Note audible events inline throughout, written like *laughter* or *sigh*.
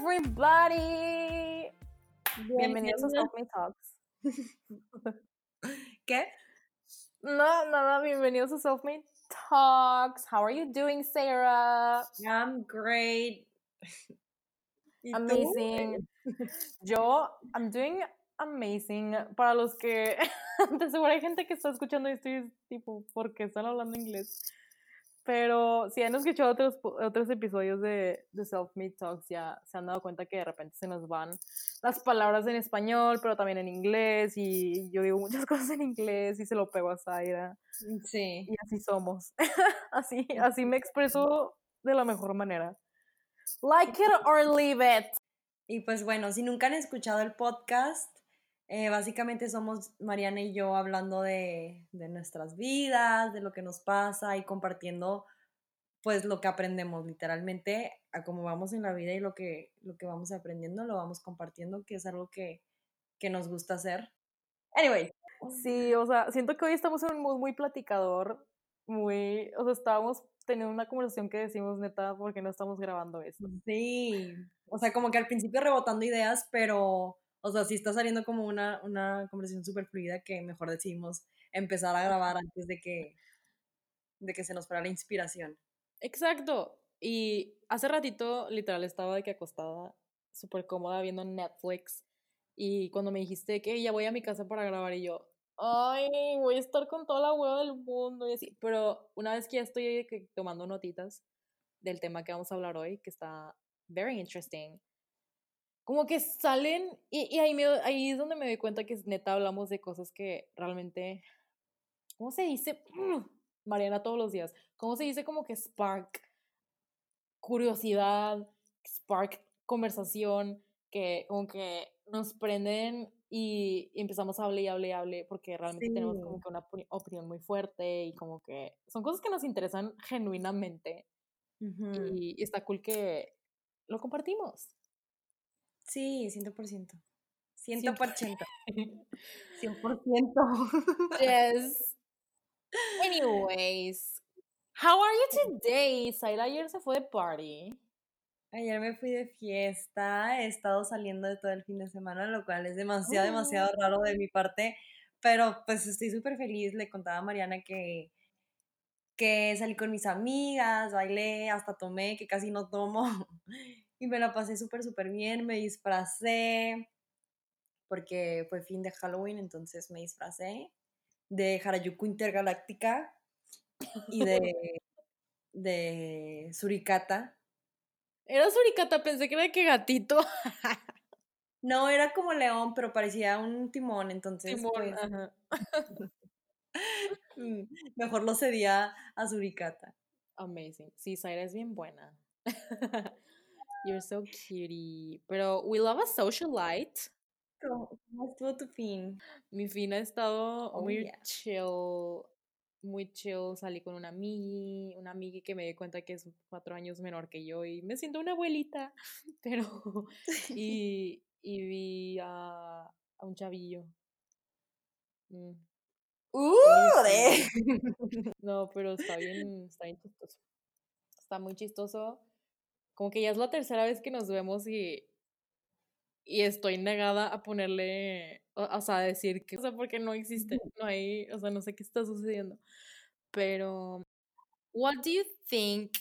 everybody. Bienvenidos a Stop Me Talks. *laughs* ¿Qué? No, nada, bienvenidos a Self Made Talks. How are you doing, Sarah? I'm great. *laughs* amazing. Yo, I'm doing amazing. Para los que, *laughs* de seguro hay gente que está escuchando esto y es tipo, ¿por qué están hablando inglés? Pero si han escuchado otros, otros episodios de, de Self-Made Talks, ya se han dado cuenta que de repente se nos van las palabras en español, pero también en inglés, y yo digo muchas *laughs* cosas en inglés y se lo pego a Zaira. Sí. Y así somos. *laughs* así, así me expreso de la mejor manera. Like it or leave it. Y pues bueno, si nunca han escuchado el podcast, eh, básicamente somos Mariana y yo hablando de, de, nuestras vidas, de lo que nos pasa y compartiendo pues lo que aprendemos literalmente a cómo vamos en la vida y lo que, lo que vamos aprendiendo lo vamos compartiendo, que es algo que, que nos gusta hacer. Anyway. Sí, o sea, siento que hoy estamos en un mood muy platicador, muy, o sea, estábamos teniendo una conversación que decimos neta porque no estamos grabando esto. Sí, o sea, como que al principio rebotando ideas, pero o sea, sí está saliendo como una, una conversación súper fluida que mejor decidimos empezar a grabar antes de que, de que se nos fuera la inspiración. Exacto. Y hace ratito, literal, estaba de que acostada, súper cómoda, viendo Netflix. Y cuando me dijiste que ya voy a mi casa para grabar, y yo, ay, voy a estar con toda la hueva del mundo y así. Pero una vez que ya estoy tomando notitas del tema que vamos a hablar hoy, que está very interesting, como que salen, y, ahí, me, ahí es donde me doy cuenta que neta hablamos de cosas que realmente, ¿cómo se dice? Mariana todos los días, ¿cómo se dice como que spark curiosidad, spark conversación, que como que nos prenden y, empezamos a hablar y hablar y hablar porque realmente tenemos como que una opinión muy fuerte y como que son cosas que nos interesan genuinamente y, y está cool que lo compartimos. Sí, 100%. 100%. 100%. yes. Anyways, how are you today? Saira ayer se fue de party. Ayer me fui de fiesta, he estado saliendo de todo el fin de semana, lo cual es demasiado, demasiado oh. raro de mi parte, pero pues estoy súper feliz. Le contaba a Mariana que, que salí con mis amigas, bailé, hasta tomé, que casi no tomo *laughs* y me la pasé súper, súper bien, me disfracé, porque fue fin de Halloween, entonces me disfracé de Harajuku Intergaláctica y de, *laughs* de Suricata. Era Suricata, pensé que era que gatito. *laughs* no, era como león, pero parecía un timón, entonces. Timón, pues, *laughs* Mejor lo cedía a Suricata. Amazing. Sí, Zaira es bien buena. You're so cutie. Pero we love a socialite. ¿Cómo, estuvo tu fin? Mi fin ha estado oh, muy chill. Muy chill. Salí con una amiga, una amiga que me di cuenta que es cuatro años menor que yo y me siento una abuelita. *laughs* Pero. *laughs* y, y vi a, a un chavillo. Mm. ¡Uh! De... *laughs* no, pero está bien, está bien chistoso. Está muy chistoso como que ya es la tercera vez que nos vemos y, y estoy negada a ponerle, o, sea, a decir que, o sea, porque no existe, no hay, o sea, no sé qué está sucediendo. Pero, what do you think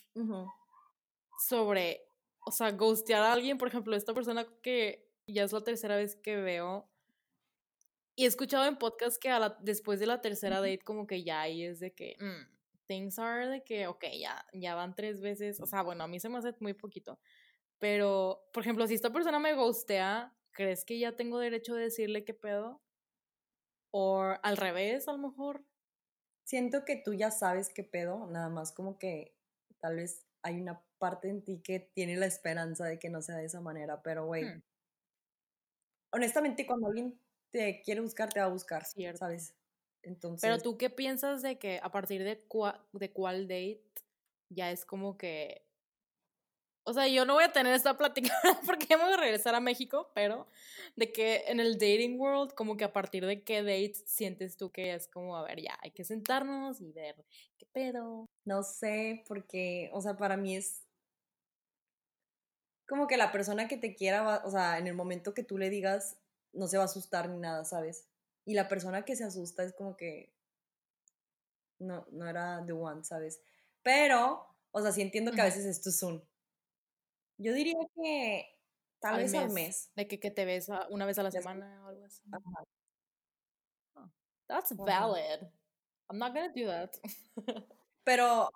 sobre, o sea, ghostear a alguien, por ejemplo, esta persona que ya es la tercera vez que veo, y he escuchado en podcast que a la, después de la tercera date como que ya ahí es de que, mm, things are de que, ok, ya, ya van tres veces, o sea, bueno, a mí se me hace muy poquito, pero, por ejemplo, si esta persona me ghostea, ¿crees que ya tengo derecho de decirle qué pedo? O al revés, a lo mejor. Siento que tú ya sabes qué pedo, nada más como que tal vez hay una parte en ti que tiene la esperanza de que no sea de esa manera, pero güey, hmm. honestamente cuando alguien te quiere buscar, te va a buscar, Cierto. ¿sabes? Pero tú qué piensas de que a partir de, de cuál date ya es como que... O sea, yo no voy a tener esta plática *laughs* porque voy a regresar a México, pero de que en el dating world, como que a partir de qué date sientes tú que es como, a ver, ya, hay que sentarnos y ver qué pedo. No sé, porque, o sea, para mí es como que la persona que te quiera, va, o sea, en el momento que tú le digas, no se va a asustar ni nada, ¿sabes? Y la persona que se asusta es como que no, no era the one, ¿sabes? Pero, o sea, sí entiendo que a veces es un. Yo diría que tal vez al mes. De que, que te ves una vez a la semana o algo así. Ajá. That's valid. I'm not gonna do that. *laughs* Pero,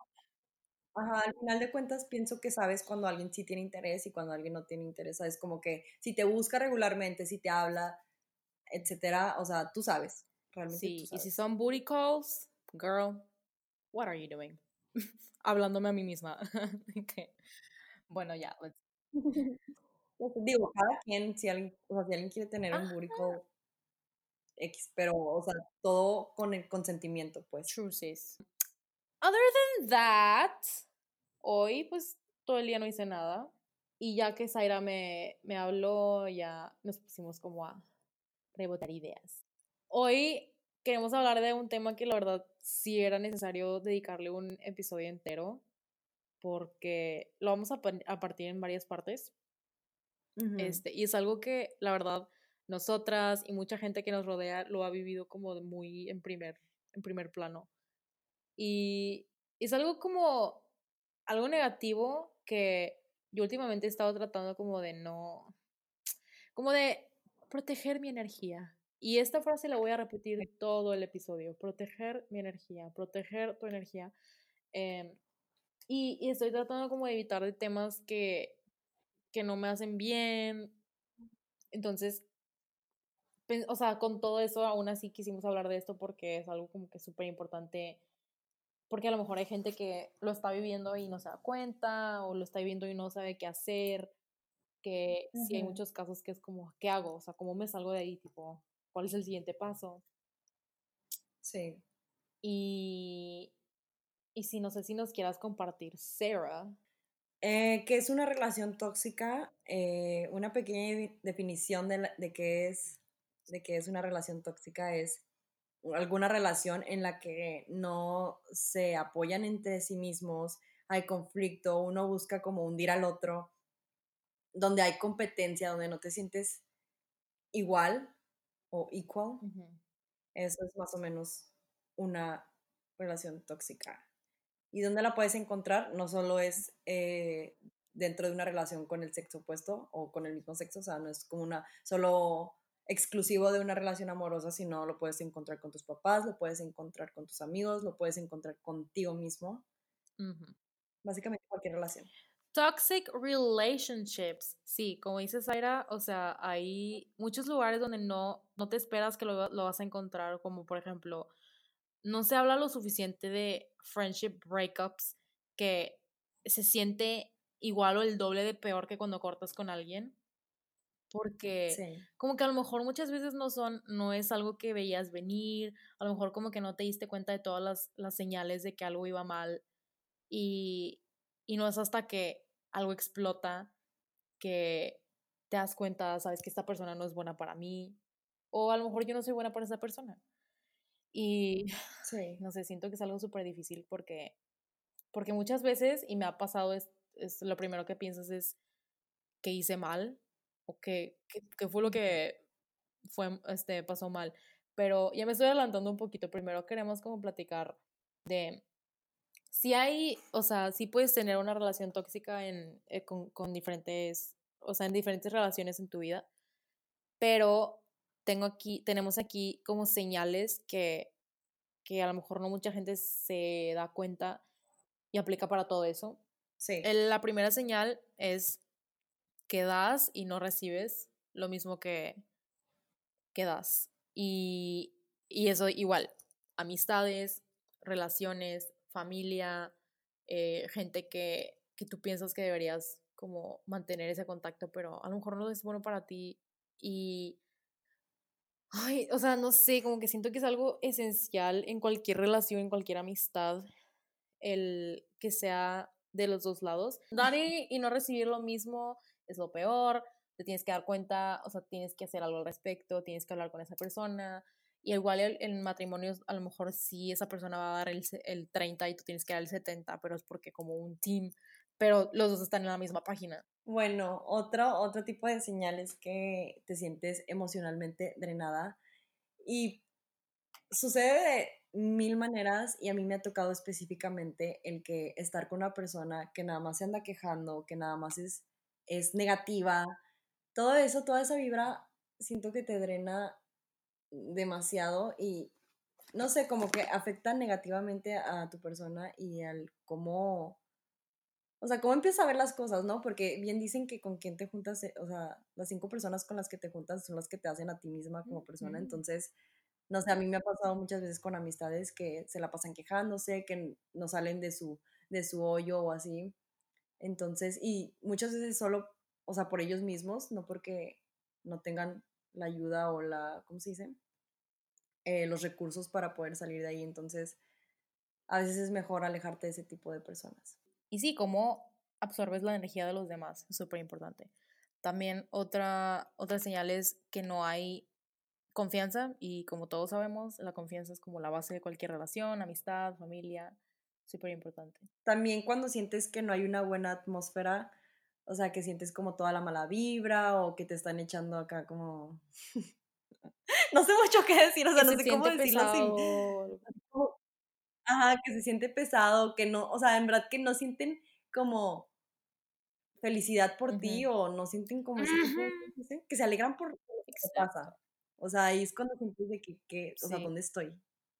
ajá, al final de cuentas pienso que sabes cuando alguien sí tiene interés y cuando alguien no tiene interés. Es como que si te busca regularmente, si te habla, etcétera, o sea, tú sabes. Realmente sí, y si son booty calls, girl, what are you doing? *laughs* Hablándome a mí misma. *laughs* Bueno, ya, *laughs* Digo, cada quien, si alguien, o sea, si alguien quiere tener un booty call, X, pero, o sea, todo con el consentimiento, pues. True, sis. Other than that, hoy, pues, todo el día no hice nada. Y ya que Zaira me, me habló, ya nos pusimos como a rebotar ideas. Hoy queremos hablar de un tema que la verdad sí era necesario dedicarle un episodio entero, porque lo vamos a, a partir en varias partes. este, y es algo que la verdad nosotras y mucha gente que nos rodea lo ha vivido como muy en primer, en primer plano. Y es algo como algo negativo que yo últimamente he estado tratando como de no, como de proteger mi energía. Y esta frase la voy a repetir todo el episodio, proteger mi energía, proteger tu energía. Em, y, y, estoy tratando como de evitar de temas que, que no me hacen bien. Entonces, o sea, con todo eso, aún así quisimos hablar de esto porque es algo como que súper importante, porque a lo mejor hay gente que lo está viviendo y no se da cuenta, o lo está viviendo y no sabe qué hacer, que sí hay muchos casos que es como, ¿qué hago? O sea, ¿cómo me salgo de ahí? Tipo, ¿cuál es el siguiente paso? Sí. Y, y si no sé si nos quieras compartir, Sarah. Eh, ¿Qué es una relación tóxica? Eh, una pequeña definición de, de qué es de que es una relación tóxica es alguna relación en la que no se apoyan entre sí mismos, hay conflicto, uno busca como hundir al otro, donde hay competencia, donde no te sientes igual o equal. Eso es más o menos una relación tóxica. ¿Y dónde la puedes encontrar? No solo es eh, dentro de una relación con el sexo opuesto o con el mismo sexo, o sea, no es como una solo exclusivo de una relación amorosa, sino lo puedes encontrar con tus papás, lo puedes encontrar con tus amigos, lo puedes encontrar contigo mismo. Básicamente cualquier relación. Toxic relationships. Sí, como dice Zaira, o sea, hay muchos lugares donde no, no te esperas que lo, lo vas a encontrar, como por ejemplo, no se habla lo suficiente de friendship breakups, que se siente igual o el doble de peor que cuando cortas con alguien porque como que a lo mejor muchas veces no son, no es algo que veías venir, a lo mejor como que no te diste cuenta de todas las, las señales de que algo iba mal y, y, no es hasta que algo explota que te das cuenta, sabes que esta persona no es buena para mí o a lo mejor yo no soy buena para esa persona. Y sí. *laughs* no sé, siento que es algo súper difícil porque, porque muchas veces, y me ha pasado, es, es lo primero que piensas es que hice mal o qué, qué, fue lo que fue, este, pasó mal. Pero ya me estoy adelantando un poquito. Primero queremos como platicar de si hay, o sea, si puedes tener una relación tóxica en, eh, con, con, diferentes, o sea, en diferentes relaciones en tu vida, pero tengo aquí, tenemos aquí como señales que, que a lo mejor no mucha gente se da cuenta y aplica para todo eso. Sí. la primera señal es que das y no recibes lo mismo que, que das. Y, y eso igual, amistades, relaciones, familia, eh, gente que, que tú piensas que deberías como mantener ese contacto, pero a lo mejor no es bueno para ti y... Ay, o sea, no sé, como que siento que es algo esencial en cualquier relación, en cualquier amistad, el que sea de los dos lados. Dar *laughs* y no recibir lo mismo es lo peor, te tienes que dar cuenta, o sea, tienes que hacer algo al respecto, tienes que hablar con esa persona. Y igual en matrimonio, a lo mejor sí esa persona va a dar el, el 30 y tú tienes que dar el 70, pero es porque como un team. pero los dos están en la misma página. Bueno, otro, otro tipo de señales que te sientes emocionalmente drenada y sucede de mil maneras y a mí me ha tocado específicamente el que estar con una persona que nada más se anda quejando, que nada más es, es negativa, todo eso, toda esa vibra, siento que te drena demasiado y no sé, como que afecta negativamente a tu persona y al cómo, o sea, cómo empiezas a ver las cosas, ¿no? Porque bien dicen que con quién te juntas, eh, o sea, las cinco personas con las que te juntas son las que te hacen a ti misma como persona, entonces, no sé, a mí me ha pasado muchas veces con amistades que se la pasan quejándose, que no salen de su, de su hoyo o así, entonces, y muchas veces solo, o sea, por ellos mismos, no porque no tengan la ayuda o la, ¿cómo se dice? Eh, los recursos para poder salir de ahí. Entonces, a veces es mejor alejarte de ese tipo de personas. Y sí, cómo absorbes la energía de los demás, es súper importante. También otra, otra señal es que no hay confianza y como todos sabemos, la confianza es como la base de cualquier relación, amistad, familia, súper importante. También cuando sientes que no hay una buena atmósfera, o sea, que sientes como toda la mala vibra o que te están echando acá como *laughs* no sé mucho qué decir, o sea, no sé cómo decirlo así. Ajá, que se siente pesado, que no, o sea, en verdad que no sienten como felicidad por ti o no sienten como que se alegran por lo que pasa. O sea, ahí es cuando sientes de que, que o sea, ¿dónde estoy?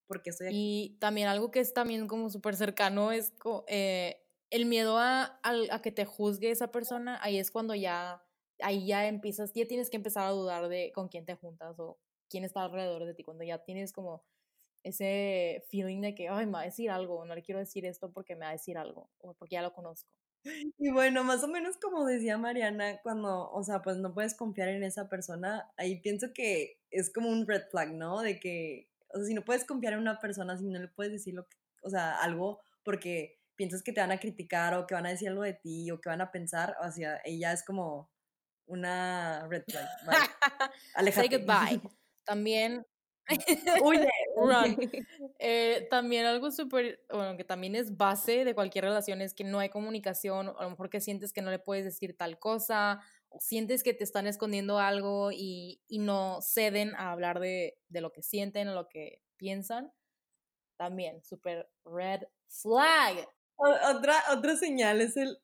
Porque estoy aquí. Y también algo que es también como súper cercano es eh, el miedo a, a, que te juzgue esa persona, ahí es cuando ya, ahí ya empiezas, ya tienes que empezar a dudar de con quién te juntas o quién está alrededor de ti, cuando ya tienes como ese feeling de que, ay, me va a decir algo, no le quiero decir esto porque me va a decir algo, o porque ya lo conozco. Y bueno, más o menos como decía Mariana, cuando, o sea, pues no puedes confiar en esa persona, ahí pienso que es como un red flag, ¿no? De que, o sea, si no puedes confiar en una persona, si no le puedes decir lo que, o sea, algo porque piensas que te van a criticar o que van a decir algo de ti o que van a pensar, o sea, ella es como una red flag. *laughs* Say goodbye. *laughs* También, eh, también algo súper, bueno, que también es base de cualquier relación es que no hay comunicación, a lo mejor que sientes que no le puedes decir tal cosa, o sientes que te están escondiendo algo y, y no ceden a hablar de, de, lo que sienten o lo que piensan. También, súper red flag. Otra, otra señal es el,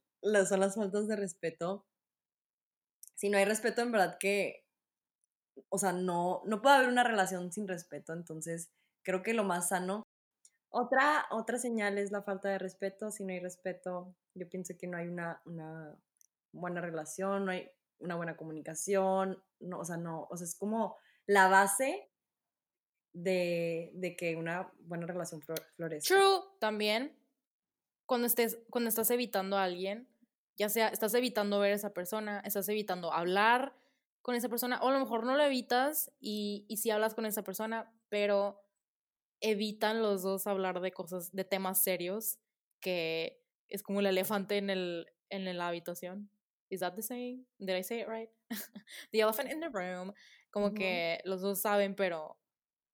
son las faltas de respeto. Si no hay respeto, en verdad que o sea, no, no puede haber una relación sin respeto, entonces creo que lo más sano. Otra, otra señal es la falta de respeto, si no hay respeto, yo pienso que no hay una, una buena relación, no hay una buena comunicación, no, o sea, no, o sea, es como la base de, de que una buena relación florezca. True, también, cuando, estés, cuando estás evitando a alguien, ya sea, estás evitando ver a esa persona, estás evitando hablar, con esa persona, o a lo mejor no lo evitas y, y sí hablas con esa persona, pero evitan los dos hablar de cosas, de temas serios, que es como el elefante en, el, en la habitación. Is that the saying? Did I say it right? *laughs* the elephant in the room. Como que los dos saben, pero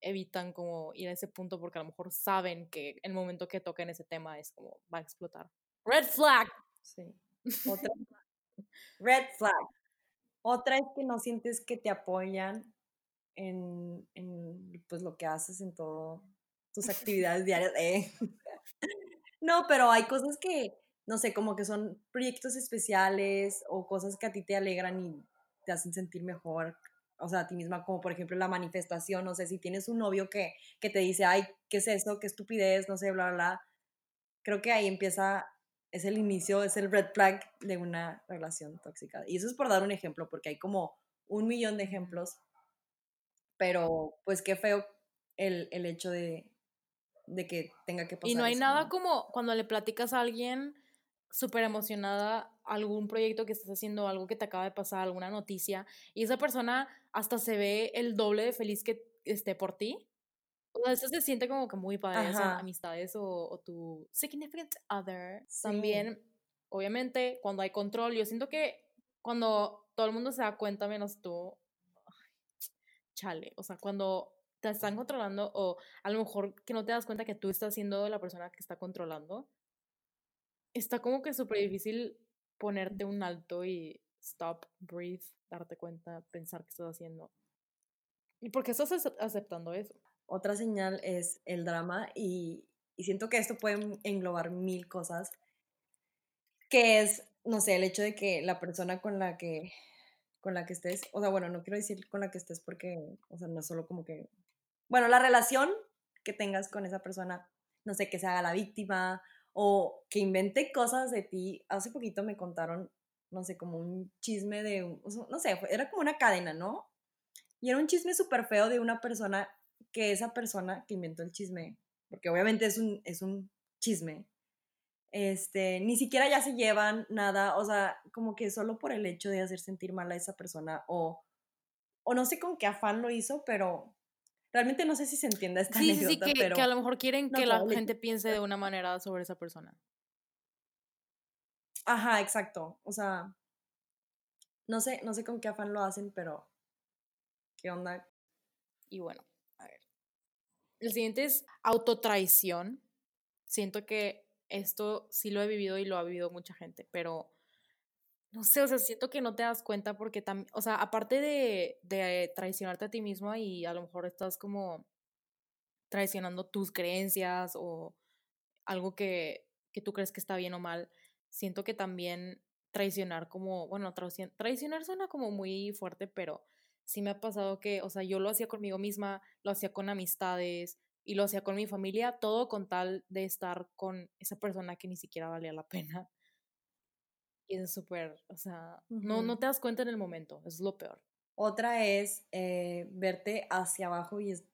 evitan como ir a ese punto porque a lo mejor saben que el momento que toquen ese tema es como va a explotar. Red flag. Sí. Otra. Red flag. Otra es que no sientes que te apoyan en, pues, lo que haces en todo tus *laughs* actividades diarias. Eh. No, pero hay cosas que, no sé, como que son proyectos especiales o cosas que a ti te alegran y te hacen sentir mejor, o sea, a ti misma, como por ejemplo la manifestación, no sé, si tienes un novio que, que te dice, ay, ¿qué es eso? ¿Qué estupidez? No sé, bla, bla, bla. Creo que ahí empieza es el inicio, es el red flag de una relación tóxica. Y eso es por dar un ejemplo, porque hay como un millón de ejemplos, pero pues qué feo el, el hecho de, de, que tenga que pasar. Y no hay nada como cuando le platicas a alguien súper emocionada algún proyecto que estás haciendo, algo que te acaba de pasar, alguna noticia, y esa persona hasta se ve el doble de feliz que esté por ti. O sea, eso se siente como que muy padre, en amistades o, o, tu significant other. También, obviamente, cuando hay control, yo siento que cuando todo el mundo se da cuenta, menos tú, chale, o sea, cuando te están controlando o a lo mejor que no te das cuenta que tú estás siendo la persona que está controlando, está como que súper difícil ponerte un alto y stop, breathe, darte cuenta, pensar qué estás haciendo. ¿Y por qué estás aceptando eso? Otra señal es el drama y, y siento que esto puede englobar mil cosas, que es, no sé, el hecho de que la persona con la que con la que estés, o sea, bueno, no quiero decir con la que estés porque, o sea, no es solo como que, bueno, la relación que tengas con esa persona, no sé, que se haga la víctima o que invente cosas de ti. Hace poquito me contaron, no sé, como un chisme de, no sé, era como una cadena, ¿no? Y era un chisme súper feo de una persona que esa persona que inventó el chisme, porque obviamente es un, es un chisme, este, ni siquiera ya se llevan nada, o sea, como que solo por el hecho de hacer sentir mal a esa persona o, o no sé con qué afán lo hizo, pero realmente no sé si se entiende esta sí, sí, que, pero... que a lo mejor quieren que la gente piense de una manera sobre esa persona. Ajá, exacto, o sea, no sé, no sé con qué afán lo hacen, pero ¿qué onda? Y bueno. El siguiente es autotraición. Siento que esto sí lo he vivido y lo ha vivido mucha gente, pero no sé, o sea, siento que no te das cuenta porque también, o sea, aparte de, de traicionarte a ti mismo y a lo mejor estás como traicionando tus creencias o algo que, que tú crees que está bien o mal, siento que también traicionar como, bueno, traicionar suena como muy fuerte, pero sí me ha pasado que, o sea, yo lo hacía conmigo misma, lo hacía con amistades, y lo hacía con mi familia, todo con tal de estar con esa persona que ni siquiera valía la pena. Y es súper, o sea, no, no te das cuenta en el momento, es lo peor. Otra es eh, verte hacia abajo y es,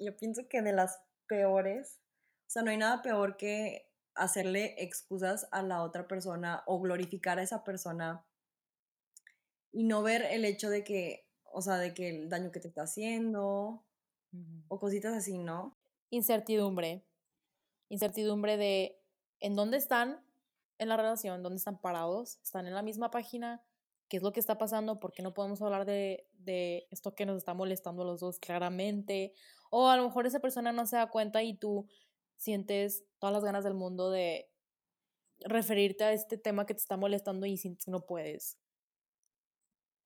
yo pienso que de las peores, o sea, no hay nada peor que hacerle excusas a la otra persona o glorificar a esa persona y no ver el hecho de que, o sea, de que el daño que te está haciendo o cositas así, ¿no? incertidumbre. Incertidumbre de en dónde están en la relación, dónde están parados, están en la misma página, qué es lo que está pasando, por qué no podemos hablar de, de esto que nos está molestando a los dos claramente, o a lo mejor esa persona no se da cuenta y tú sientes todas las ganas del mundo de referirte a este tema que te está molestando y sientes que no puedes.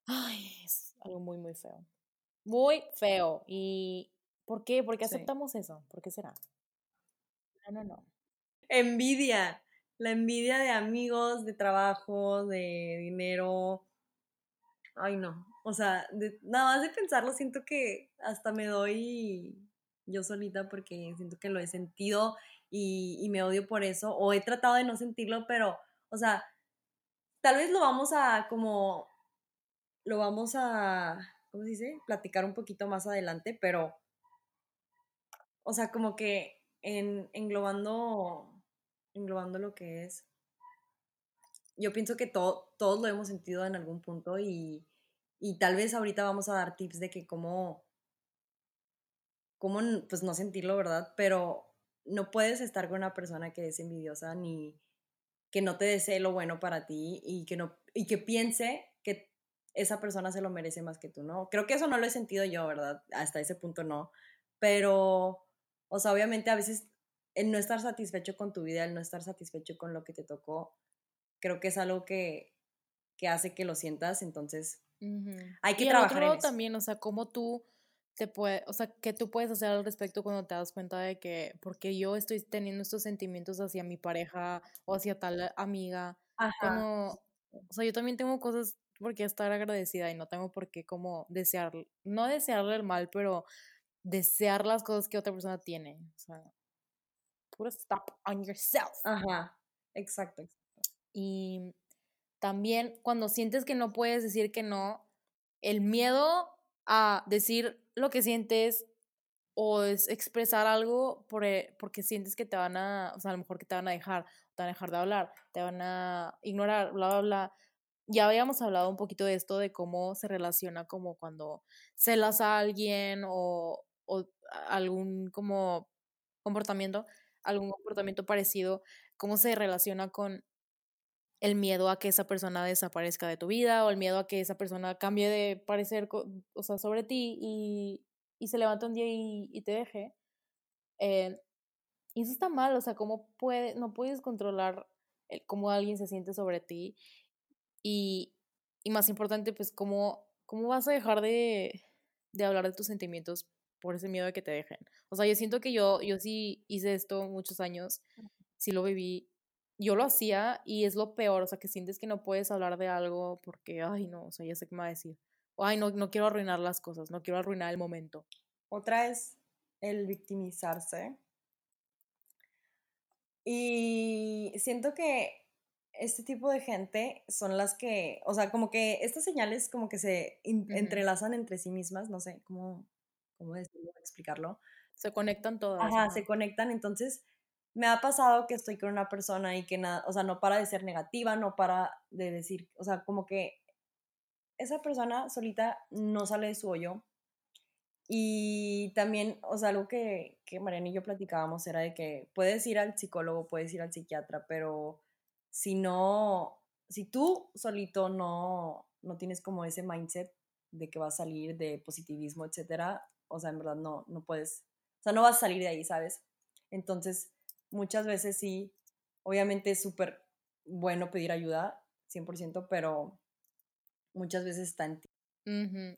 Ay, es algo muy, muy feo. Muy feo. Y ¿Por qué? ¿Por qué aceptamos eso? ¿Por qué será? No, no, no. Envidia. La envidia de amigos, de trabajo, de dinero. Ay, no. O sea, nada más de pensarlo, siento que hasta me doy yo solita porque siento que lo he sentido y, y me odio por eso. O he tratado de no sentirlo, pero, o sea, tal vez lo vamos a como, lo vamos a, ¿cómo se dice? Platicar un poquito más adelante, pero o sea, como que en, englobando, englobando lo que es, yo pienso que todo, todos lo hemos sentido en algún punto y, y tal vez ahorita vamos a dar tips de que cómo, cómo, pues no sentirlo, ¿verdad? Pero no puedes estar con una persona que es envidiosa ni que no te desee lo bueno para ti y que, no, y que piense esa persona se lo merece más que tú, ¿no? Creo que eso no lo he sentido yo, ¿verdad? Hasta ese punto no. Pero o sea, obviamente a veces el no estar satisfecho con tu vida, el no estar satisfecho con lo que te tocó, creo que es algo que, que hace que lo sientas, entonces hay que y trabajar otro lado también, o sea, cómo tú te puedes, o sea, qué tú puedes hacer al respecto cuando te das cuenta de que, porque yo estoy teniendo estos sentimientos hacia mi pareja o hacia tal amiga, Ajá. o sea, yo también tengo cosas por qué estar agradecida y no tengo por qué como desear, no desearle el mal, pero desear las cosas que otra persona tiene. O sea, puro stop on yourself. Ajá, exacto, Y también cuando sientes que no puedes decir que no, el miedo a decir lo que sientes o es expresar algo por, eh, porque sientes que te van a, o sea, a lo mejor que te van a dejar, te van a dejar de hablar, te van a ignorar, bla, bla, bla. Ya habíamos hablado un poquito de esto, de cómo se relaciona como cuando celas a alguien o, o algún como comportamiento, algún comportamiento parecido, cómo se relaciona con el miedo a que esa persona desaparezca de tu vida o el miedo a que esa persona cambie de parecer, o sea, sobre ti y, y se levanta un día y, te deje. Eh, y eso está mal, o sea, ¿cómo no puedes controlar cómo alguien se siente sobre ti y, y más importante, pues cómo, cómo vas a dejar de, de hablar de tus sentimientos por ese miedo de que te dejen. O sea, yo siento que yo, yo sí hice esto muchos años, sí lo viví, yo lo hacía y es lo peor, o sea, que sientes que no puedes hablar de algo porque, ay, no, o sea, ya sé qué me va a decir. O, ay, no, no quiero arruinar las cosas, no quiero arruinar el momento. Otra es el victimizarse. Y siento que este tipo de gente son las que, o sea, como que estas señales como que se entrelazan entre sí mismas, no sé cómo, cómo decirlo, explicarlo. Se conectan todas. Ajá, se conectan, entonces me ha pasado que estoy con una persona y que nada, o sea, no para de ser negativa, no para de decir, o sea, como que esa persona solita no sale de su hoyo. Y también, o sea, algo que, que Mariana y yo platicábamos era de que puedes ir al psicólogo, puedes ir al psiquiatra, pero si no, si tú solito no, no tienes como ese mindset de que vas a salir de positivismo, etcétera, o sea, en verdad no, no puedes, o sea, no vas a salir de ahí, ¿sabes? Entonces, muchas veces sí, obviamente es súper bueno pedir ayuda, 100%, pero muchas veces está en ti.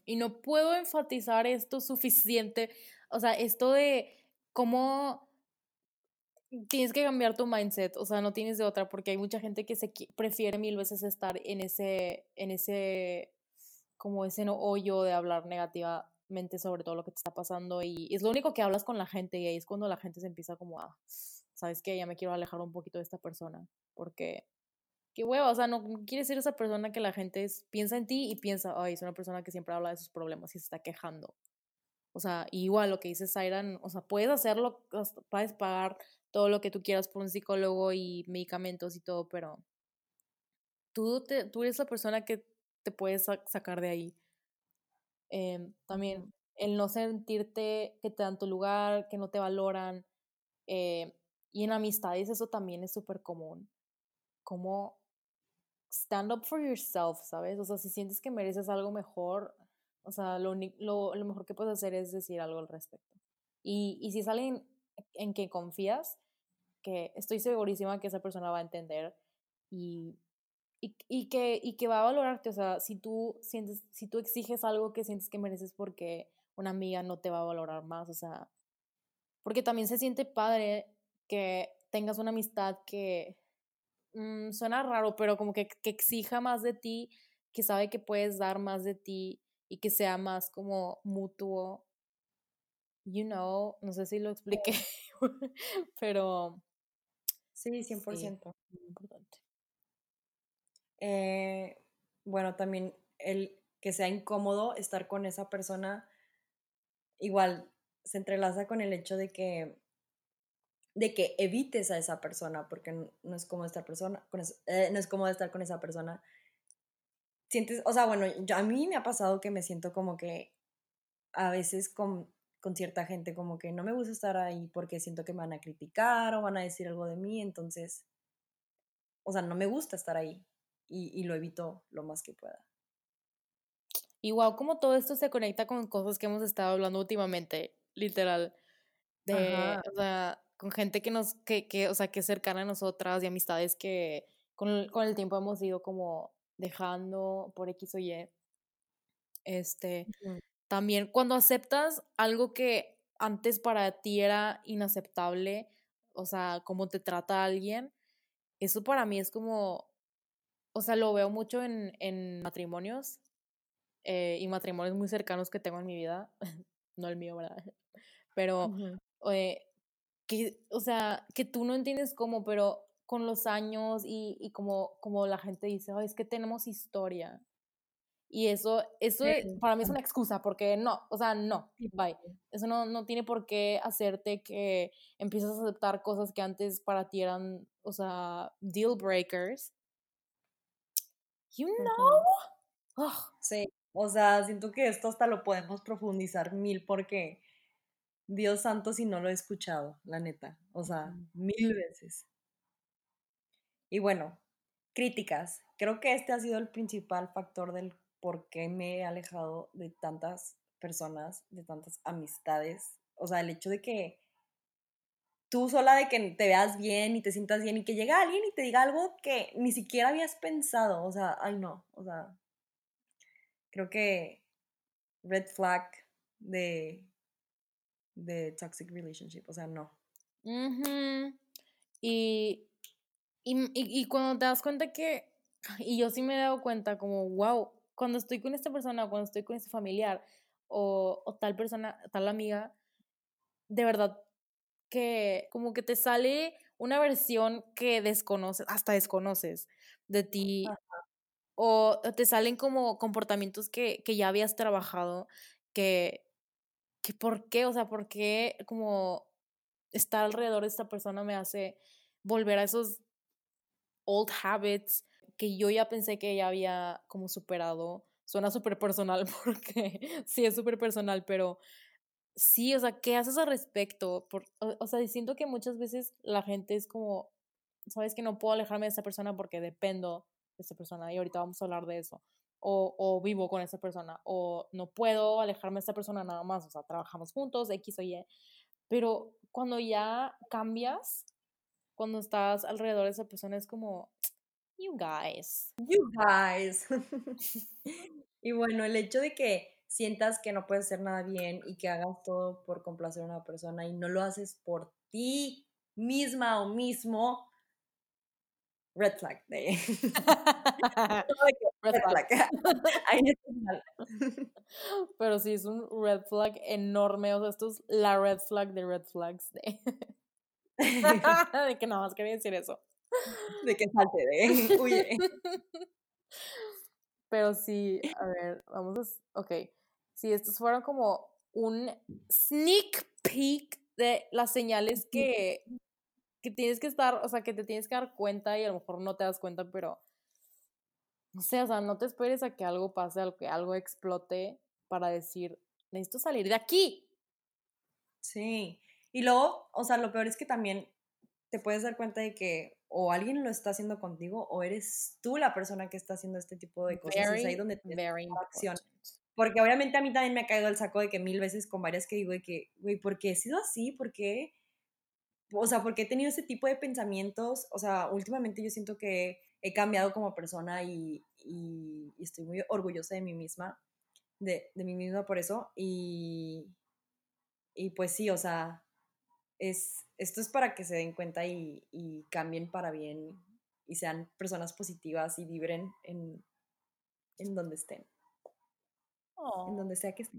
Y no puedo enfatizar esto suficiente, o sea, esto de cómo tienes que cambiar tu mindset, o sea, no tienes de otra, porque hay mucha gente que se prefiere mil veces estar en ese, en ese, como ese hoyo de hablar negativamente sobre todo lo que te está pasando y es lo único que hablas con la gente y ahí es cuando la gente se empieza como a, sabes que ya me quiero alejar un poquito de esta persona, porque qué hueva, o sea, no, quieres ser esa persona que la gente piensa en ti y piensa, ay, es una persona que siempre habla de sus problemas y se está quejando. O sea, igual lo que dice Zairan, o sea, puedes hacerlo, puedes pagar todo lo que tú quieras por un psicólogo y medicamentos y todo, pero tú, te, tú eres la persona que te puedes sacar de ahí. Em, también el no sentirte que te dan tu lugar, que no te valoran. Eh, y en amistades eso también es súper común. Como stand up for yourself, ¿sabes? O sea, si sientes que mereces algo mejor, o sea, lo, lo, lo mejor que puedes hacer es decir algo al respecto. Y, y si es alguien en que confías, que estoy segurísima que esa persona va a entender y, y, y, que, y que va a valorarte. O sea, si tú, sientes, si tú exiges algo que sientes que mereces porque una amiga no te va a valorar más, o sea, porque también se siente padre que tengas una amistad que mm, suena raro, pero como que, que exija más de ti, que sabe que puedes dar más de ti y que sea más como mutuo. You know, no sé si lo expliqué, *laughs* pero... Sí, 100%. importante. Eh, bueno, también el que sea incómodo estar con esa persona, igual se entrelaza con el hecho de que de que evites a esa persona, porque no, es como estar persona, con eh, no es como estar con esa persona. Sientes, o sea, bueno, yo, a mí me ha pasado que me siento como que a veces con, con cierta gente como que no me gusta estar ahí porque siento que me van a criticar o van a decir algo de mí, entonces, o sea, no me gusta estar ahí y, y lo evito lo más que pueda. Igual como todo esto se conecta con cosas que hemos estado hablando últimamente, literal. De, o sea, con gente que nos, que, que, o sea, que es cercana a nosotras y amistades que con el, con el tiempo hemos ido como dejando por X o Y. Este, también cuando aceptas algo que antes para ti era inaceptable, o sea, cómo te trata alguien, eso para mí es como, o sea, lo veo mucho en, en matrimonios eh, y matrimonios muy cercanos que tengo en mi vida, *laughs* no el mío, ¿verdad? Pero que, o sea, que tú no entiendes cómo, pero con los años y, y como, como la gente dice, es que tenemos historia. Y eso, eso para mí es una excusa, porque no, o sea, no, bye. Eso no, no tiene por qué hacerte que empieces a aceptar cosas que antes para ti eran, o sea, deal breakers. You know? Sí, o sea, siento que esto hasta lo podemos profundizar mil porque Dios santo si no lo he escuchado, la neta. O sea, mil veces. Y bueno, críticas. Creo que este ha sido el principal factor del por qué me he alejado de tantas personas, de tantas amistades. O sea, el hecho de que tú sola de que te veas bien y te sientas bien y que llega alguien y te diga algo que ni siquiera habías pensado. O sea, ay no, o sea, creo que red flag de, de toxic relationship, o sea, no. y, y, y, cuando te das cuenta que, y yo sí me he dado cuenta como, wow, cuando estoy con esta persona, cuando estoy con este familiar o, o tal persona, tal amiga, de verdad que como que te sale una versión que desconoces, hasta desconoces de ti, o te salen como comportamientos que, que ya habías trabajado, que, que por qué, o sea, por qué como estar alrededor de esta persona me hace volver a esos old habits que yo ya pensé que ya había como superado. Suena súper personal *laughs* porque sí es súper personal, pero sí, o sea, ¿qué haces al respecto? Por, o, sea, siento que muchas veces la gente es como, sabes que no puedo alejarme de esa persona porque dependo de esa persona y ahorita vamos a hablar de eso. O, o vivo con esa persona, o no puedo alejarme de esa persona nada más, o sea, trabajamos juntos, X o Y. Pero cuando ya cambias, cuando estás alrededor de esa persona, es como, you guys. You guys. *laughs* *laughs* y bueno, el hecho de que sientas que no puedes hacer nada bien y que hagas todo por complacer a una persona y no lo haces por ti misma o mismo, red flag. De... *laughs* red flag. Pero sí, es un red flag enorme. O sea, esto es la red flag de red flags. De, de que nada más quería decir eso. De que salte, de *laughs* huye. Pero sí, a ver, vamos a... Ok, si estos fueron como un sneak peek de las señales que, que tienes que estar, o sea, que te tienes que dar cuenta y a lo mejor no te das cuenta, pero no sé, o sea, no te esperes a que algo pase, a que algo explote para decir, necesito salir de aquí. Sí, y luego, o sea, lo peor es que también te puedes dar cuenta de que o alguien lo está haciendo contigo o eres tú la persona que está haciendo este tipo de cosas. es ahí donde te very acción. Porque obviamente a mí también me ha caído el saco de que mil veces con varias que digo de que, güey, ¿por qué he sido así? ¿Por qué? O sea, porque he tenido ese tipo de pensamientos. O sea, últimamente yo siento que he cambiado como persona y, y, estoy muy orgullosa de mí misma, de, de mí misma por eso. Y, y pues sí, o sea, es, esto es para que se den cuenta y, y cambien para bien y sean personas positivas y vibren en, en donde estén en donde sea que esté.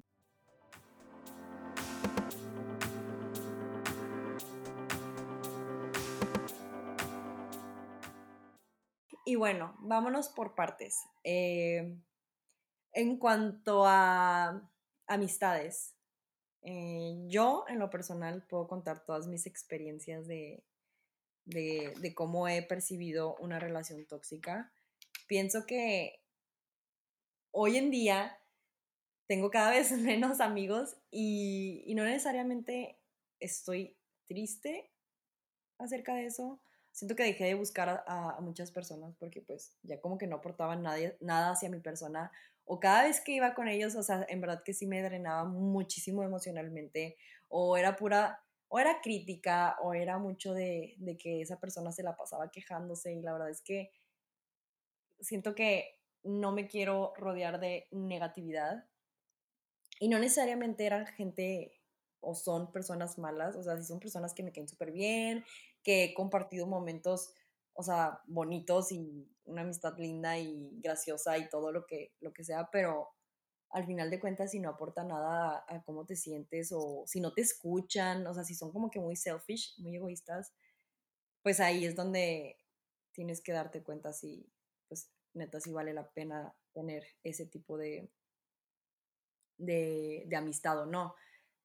Y bueno, vámonos por partes. Eh, en cuanto a amistades, eh, yo en lo personal puedo contar todas mis experiencias de, de, cómo he percibido una relación tóxica. Pienso que hoy en día tengo cada vez *laughs* menos amigos y, no necesariamente estoy triste acerca de eso. Siento que dejé de buscar a, muchas personas porque pues ya como que no aportaban nada hacia mi persona o cada vez que iba con ellos, o sea, en verdad que sí me drenaba muchísimo emocionalmente o era pura, o era crítica o era mucho de, de que esa persona se la pasaba quejándose y la verdad es que siento que no me quiero rodear de negatividad. Y no necesariamente eran gente o son personas malas, o sea, si son personas que me caen súper bien, que he compartido momentos, o sea, bonitos y una amistad linda y graciosa y todo lo que, lo que sea, pero al final de cuentas, si no aporta nada a, cómo te sientes o si no te escuchan, o sea, si son como que muy selfish, muy egoístas, pues ahí es donde tienes que darte cuenta si, pues, neta, si vale la pena tener ese tipo de, de, amistad o no.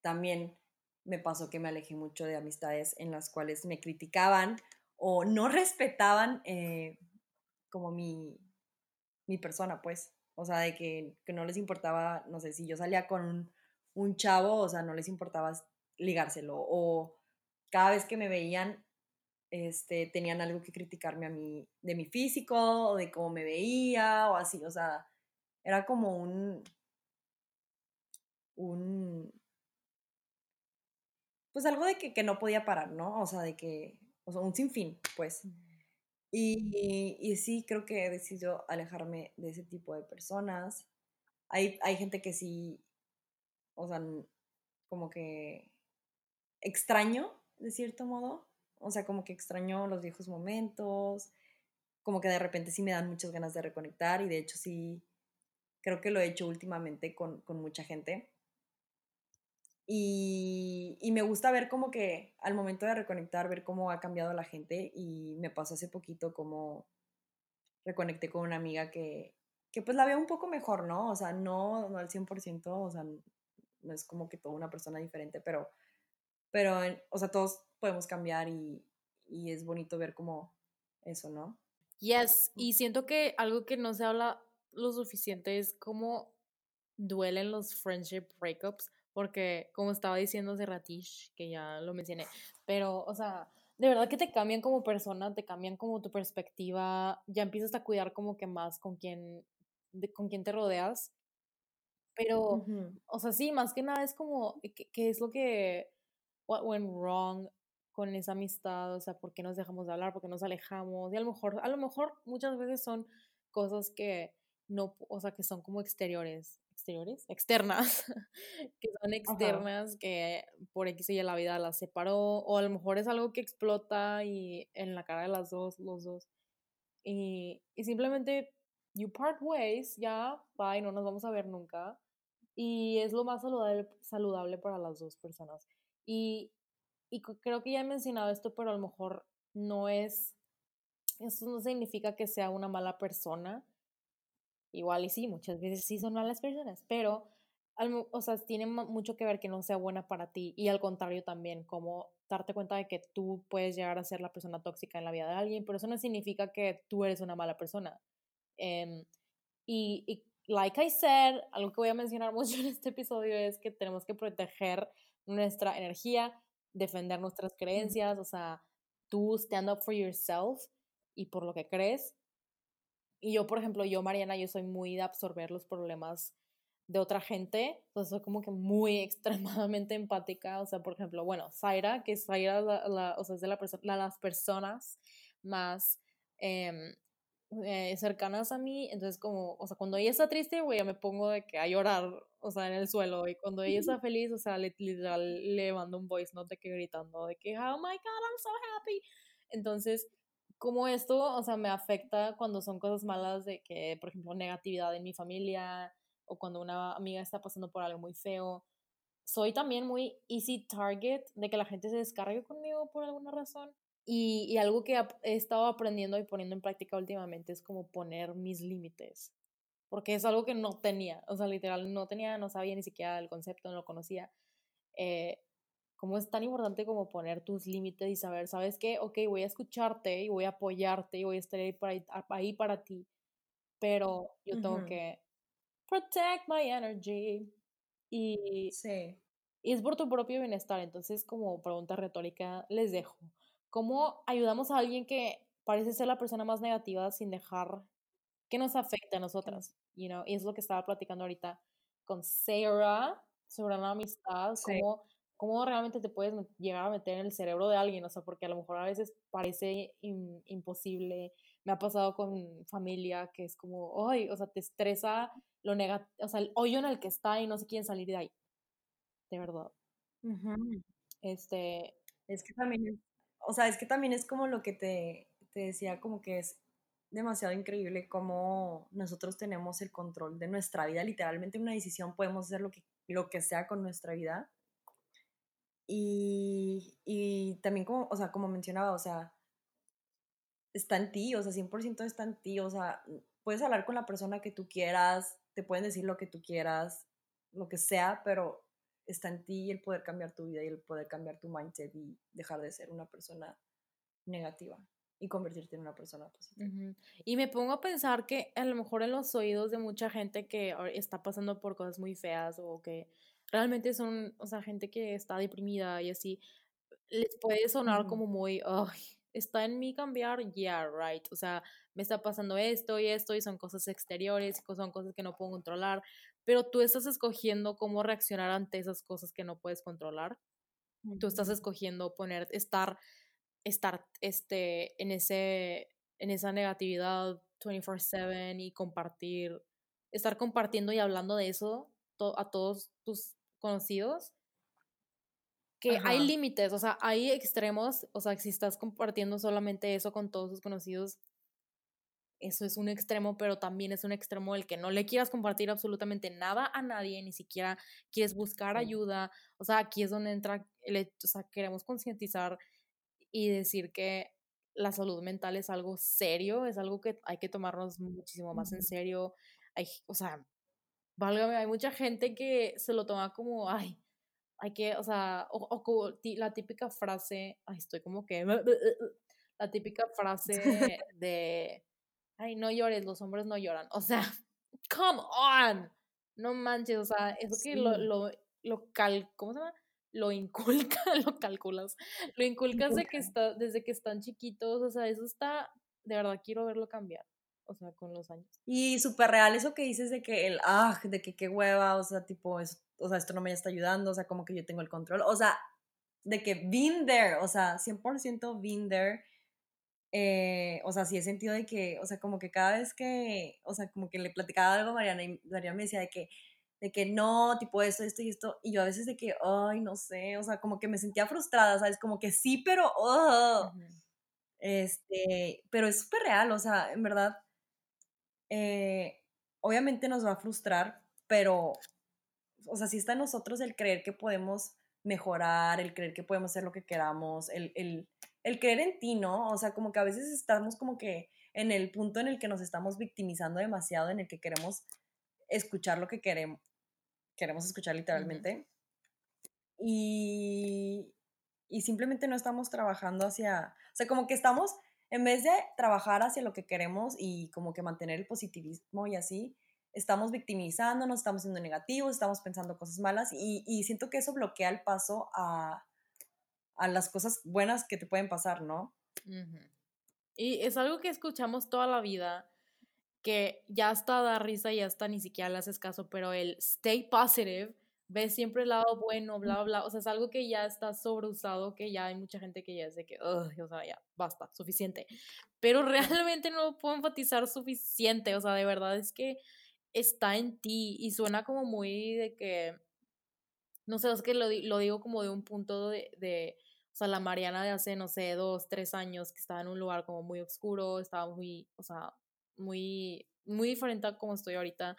También me pasó que me alejé mucho de amistades en las cuales me criticaban o no respetaban eh, como mi, mi, persona, pues. O sea, de que, no les importaba, no sé, si yo salía con un, chavo, o sea, no les importaba ligárselo. O cada vez que me veían, este, tenían algo que criticarme a mí de mi físico o de cómo me veía o así. O sea, era como un, un, pues algo de que, que no podía parar, ¿no? O sea, de que, o sea, un sinfín, pues. Y, y, sí, creo que he decidido alejarme de ese tipo de personas. Hay, hay gente que sí, o sea, como que extraño, de cierto modo. O sea, como que extraño los viejos momentos, como que de repente sí me dan muchas ganas de reconectar y de hecho sí, creo que lo he hecho últimamente con, con mucha gente. Y, y, me gusta ver como que al momento de reconectar, ver cómo ha cambiado la gente y me pasó hace poquito como reconecté con una amiga que, que pues la veo un poco mejor, ¿no? O sea, no, no al 100%, o sea, no es como que toda una persona diferente, pero, pero o sea, todos podemos cambiar y, y es bonito ver como eso, ¿no? Yes, y siento que algo que no se habla lo suficiente es cómo duelen los friendship breakups, porque como estaba diciendo Ratish, que ya lo mencioné, pero, o sea, de verdad que te cambian como persona, te cambian como tu perspectiva, ya empiezas a cuidar como que más con quién, con quién te rodeas. Pero, o sea, sí, más que nada es como, ¿qué, es lo que, what went wrong con esa amistad, o sea, por qué nos dejamos de hablar, por qué nos alejamos, y a lo mejor, a lo mejor muchas veces son cosas que no, o sea, que son como exteriores, exteriores, externas, *laughs* que son externas, que por X y la vida las separó, o a lo mejor es algo que explota y en la cara de las dos, los dos, y, y simplemente you part ways, ya, bye, no nos vamos a ver nunca, y es lo más saludable, saludable para las dos personas. Y y creo que ya he mencionado esto, pero a lo mejor no es, eso no significa que sea una mala persona. Igual y sí, muchas veces sí son malas personas, pero, o sea, tiene mucho que ver que no sea buena para ti y al contrario también, como darte cuenta de que tú puedes llegar a ser la persona tóxica en la vida de alguien, pero eso no significa que tú eres una mala persona. Em, y, y, like I said, algo que voy a mencionar *laughs* mucho en este episodio es que tenemos que proteger nuestra energía, defender nuestras creencias, o sea, tú stand up for yourself y por lo que crees. Y yo, por ejemplo, yo, Mariana, yo soy muy de absorber los problemas de otra gente, entonces soy como que muy *laughs* extremadamente empática, o sea, por ejemplo, bueno, Zaira, que Zaira la, o sea, es de la las personas más eh, eh, cercanas a mí, entonces como, o sea, cuando ella está triste, güey, ya me pongo de que a llorar, o sea, en el suelo, y cuando ella está feliz, o sea, le, literal le mando un voice note de que gritando, de que, oh my god, I'm so happy. Entonces, como esto, o sea, me afecta cuando son cosas malas de que, por ejemplo, negatividad en mi familia, o cuando una amiga está pasando por algo muy feo. Soy también muy easy target de que la gente se descargue conmigo por alguna razón. Y, algo que he estado aprendiendo y poniendo en práctica últimamente es como poner mis límites. Porque es algo que no tenía. O sea, literal, no tenía, no sabía ni siquiera el concepto, no lo conocía. Eh, como es tan importante como poner tus límites y saber, ¿sabes qué? Ok, voy a escucharte y voy a apoyarte y voy a estar ahí para, ahí para ti. Pero yo tengo que protect my energy. Y, sí. y es por tu propio bienestar. Entonces, como pregunta retórica, les dejo. ¿Cómo ayudamos a alguien que parece ser la persona más negativa sin dejar que nos afecte a nosotras? You know? Y es lo que estaba platicando ahorita con Sarah sobre una amistad, cómo, cómo, realmente te puedes llegar a meter en el cerebro de alguien, o sea, porque a lo mejor a veces parece imposible. Me ha pasado con familia que es como, ay, o sea, te estresa lo negativo, o sea, el hoyo en el que está y no se quieren salir de ahí. De verdad. Este. Es que también o sea, es que también es como lo que te, te decía, como que es demasiado increíble cómo nosotros tenemos el control de nuestra vida, literalmente una decisión podemos hacer lo que, lo que sea con nuestra vida. Y, y también como, o sea, como mencionaba, o sea, está en ti, o sea, 100% está en ti, o sea, puedes hablar con la persona que tú quieras, te pueden decir lo que tú quieras, lo que sea, pero está en ti el poder cambiar tu vida y el poder cambiar tu mindset y dejar de ser una persona negativa y convertirte en una persona positiva. Y me pongo a pensar que a lo mejor en los oídos de mucha gente que está pasando por cosas muy feas o que realmente son, o sea, gente que está deprimida y así, les puede sonar como muy, ay, está en mí cambiar, yeah, right. O sea, me está pasando esto y esto y son cosas exteriores, son cosas que no puedo controlar, pero tú estás escogiendo cómo reaccionar ante esas cosas que no puedes controlar. Tú estás escogiendo poner, estar, estar este, en, ese, en esa negatividad 24/7 y compartir, estar compartiendo y hablando de eso a todos tus conocidos, que hay límites, o sea, hay extremos, o sea, si estás compartiendo solamente eso con todos tus conocidos, eso es un extremo, pero también es un extremo el que no le quieras compartir absolutamente nada a nadie, ni siquiera quieres buscar ayuda, o sea, aquí es donde entra, el, o sea, queremos concientizar y decir que la salud mental es algo serio, es algo que hay que tomarnos muchísimo más en serio, hay, o sea, válgame, hay mucha gente que se lo toma como, ay, hay que, o sea, o, la típica frase, ay, estoy como que, *laughs* la típica frase *laughs* de, ay, no llores, los hombres no lloran, o sea, *laughs* come on, no manches, o sea, eso que lo, lo, lo cal, ¿cómo se llama? Lo inculca, lo calculas, lo inculcas de que está, desde que están chiquitos, o sea, eso está, de verdad quiero verlo cambiar o sea, con los años. Y súper real eso que dices de que el, ah, de que qué hueva, o sea, tipo, es, o sea, esto no me está ayudando, o sea, como que yo tengo el control, o sea, de que been there, o sea, 100% been there, eh, o sea, sí he sentido de que, o sea, como que cada vez que, o sea, como que le platicaba algo a Mariana y Mariana me decía de que, de que no, tipo esto, esto y esto, y yo a veces de que, ay, no sé, o sea, como que me sentía frustrada, ¿sabes? Como que sí, pero, oh, este, pero es súper real, o sea, en verdad, eh, obviamente nos va a frustrar, pero, o sea, si está en nosotros el creer que podemos mejorar, el creer que podemos hacer lo que queramos, el, el, el creer en ti, ¿no? O sea, como que a veces estamos como que en el punto en el que nos estamos victimizando demasiado, en el que queremos escuchar lo que queremos, queremos escuchar literalmente. y, y simplemente no estamos trabajando hacia, o sea, como que estamos en vez de trabajar hacia lo que queremos y como que mantener el positivismo y así, estamos victimizándonos, estamos siendo negativos, estamos pensando cosas malas y, siento que eso bloquea el paso a, las cosas buenas que te pueden pasar, ¿no? Y es algo que escuchamos toda la vida, que ya hasta da risa y hasta ni siquiera le haces caso, pero el stay positive ves siempre el lado bueno, bla, bla, O sea, es algo que ya está sobreusado, que ya hay mucha gente que ya dice que, o sea, ya, basta, suficiente. Pero *laughs* realmente no lo puedo enfatizar suficiente. O sea, de verdad es que está en ti y suena como muy de que, no sé, es que lo, lo digo como de un punto de, de, o sea, la Mariana de hace, no sé, dos, tres años, que estaba en un lugar como muy oscuro, estaba muy, o sea, muy, muy diferente a como estoy ahorita.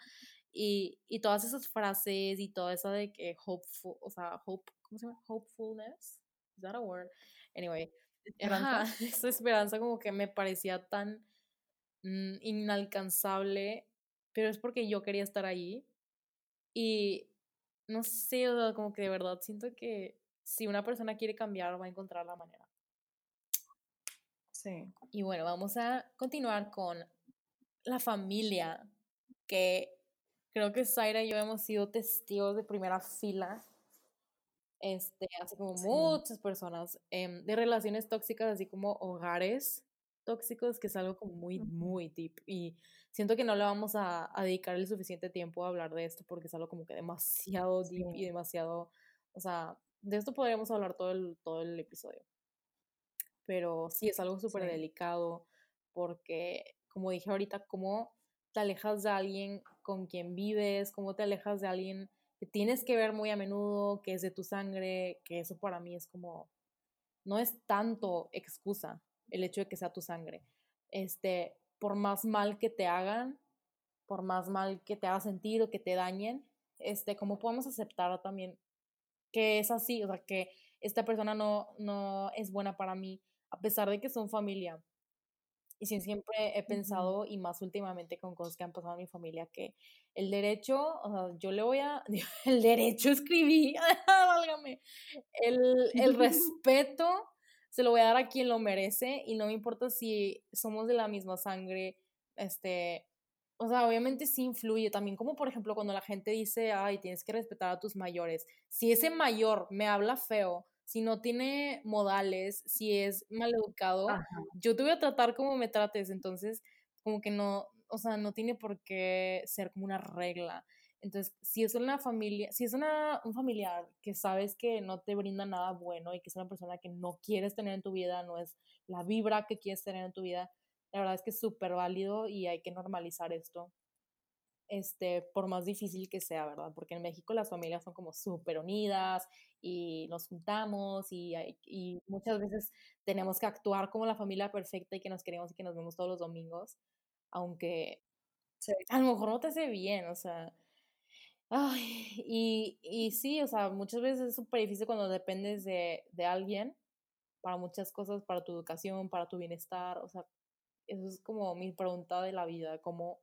Y, y todas esas frases y toda esa de que hopeful, o sea, hope, ¿cómo se llama? Hopefulness. Is that a word? Anyway, esperanza. *laughs* esa esperanza como que me parecía tan mm, inalcanzable, pero es porque yo quería estar ahí. Y no sé, o sea, como que de verdad siento que si una persona quiere cambiar, va a encontrar la manera. Sí. Y bueno, vamos a continuar con la familia, que creo que Zaira y yo hemos sido testigos de primera fila, este, así como muchas personas, em, de relaciones tóxicas, así como hogares tóxicos, que es algo como muy, muy deep. Y siento que no le vamos a, dedicar el suficiente tiempo a hablar de esto porque es algo como que demasiado deep y demasiado, o sea, de esto podríamos hablar todo el, todo el episodio. Pero sí, es algo súper delicado porque, como dije ahorita, como te alejas de alguien con quien vives, cómo te alejas de alguien que tienes que ver muy a menudo, que es de tu sangre, que eso para mí es como, no es tanto excusa el hecho de que sea tu sangre. Este, por más mal que te hagan, por más mal que te haga sentir o que te dañen, este, cómo podemos aceptar también que es así, o sea, que esta persona no, no es buena para mí, a pesar de que son familia. Y siempre he pensado, y más últimamente con cosas que han pasado en mi familia, que el derecho, o sea, yo le voy a, *laughs* el derecho escribí, *laughs* válgame, el, el *laughs* respeto se lo voy a dar a quien lo merece y no me importa si somos de la misma sangre, este, o sea, obviamente sí influye. También, como por ejemplo cuando la gente dice, ay, tienes que respetar a tus mayores, si ese mayor me habla feo, si no tiene modales, si es maleducado, yo te voy a tratar como me trates, entonces como que no, o sea, no tiene por qué ser como una regla. Entonces, si es una familia, si es una, un familiar que sabes que no te brinda nada bueno y que es una persona que no quieres tener en tu vida, no es la vibra que quieres tener en tu vida, la verdad es que es súper válido y hay que normalizar esto este, por más difícil que sea, ¿verdad? Porque en México las familias son como súper unidas y nos juntamos y, y, muchas veces tenemos que actuar como la familia perfecta y que nos queremos y que nos vemos todos los domingos, aunque *laughs* a lo mejor no te hace bien, o sea. Ay, y, y sí, o sea, muchas veces es súper difícil cuando dependes de, de alguien para muchas cosas, para tu educación, para tu bienestar, o sea, eso es como mi pregunta de la vida, cómo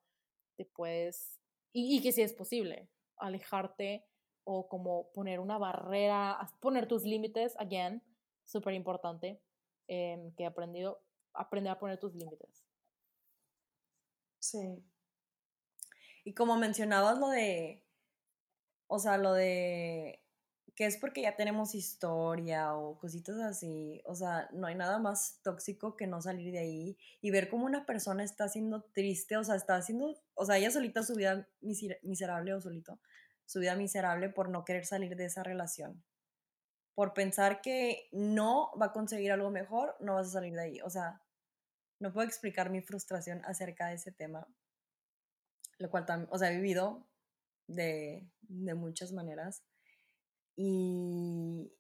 te puedes, y, que si es posible, alejarte o como poner una barrera, poner tus límites, again, súper importante, em, que he aprendido, aprender a poner tus límites. Sí. Y como mencionabas lo de, o sea, lo de que es porque ya tenemos historia o cositas así. O sea, no hay nada más tóxico que no salir de ahí y ver cómo una persona está siendo triste, o sea, está haciendo, o sea, ella solita su vida miserable o solito, su vida miserable por no querer salir de esa relación. Por pensar que no va a conseguir algo mejor, no vas a salir de ahí. O sea, no puedo explicar mi frustración acerca de ese tema, lo cual también, o sea, he vivido de, de muchas maneras y,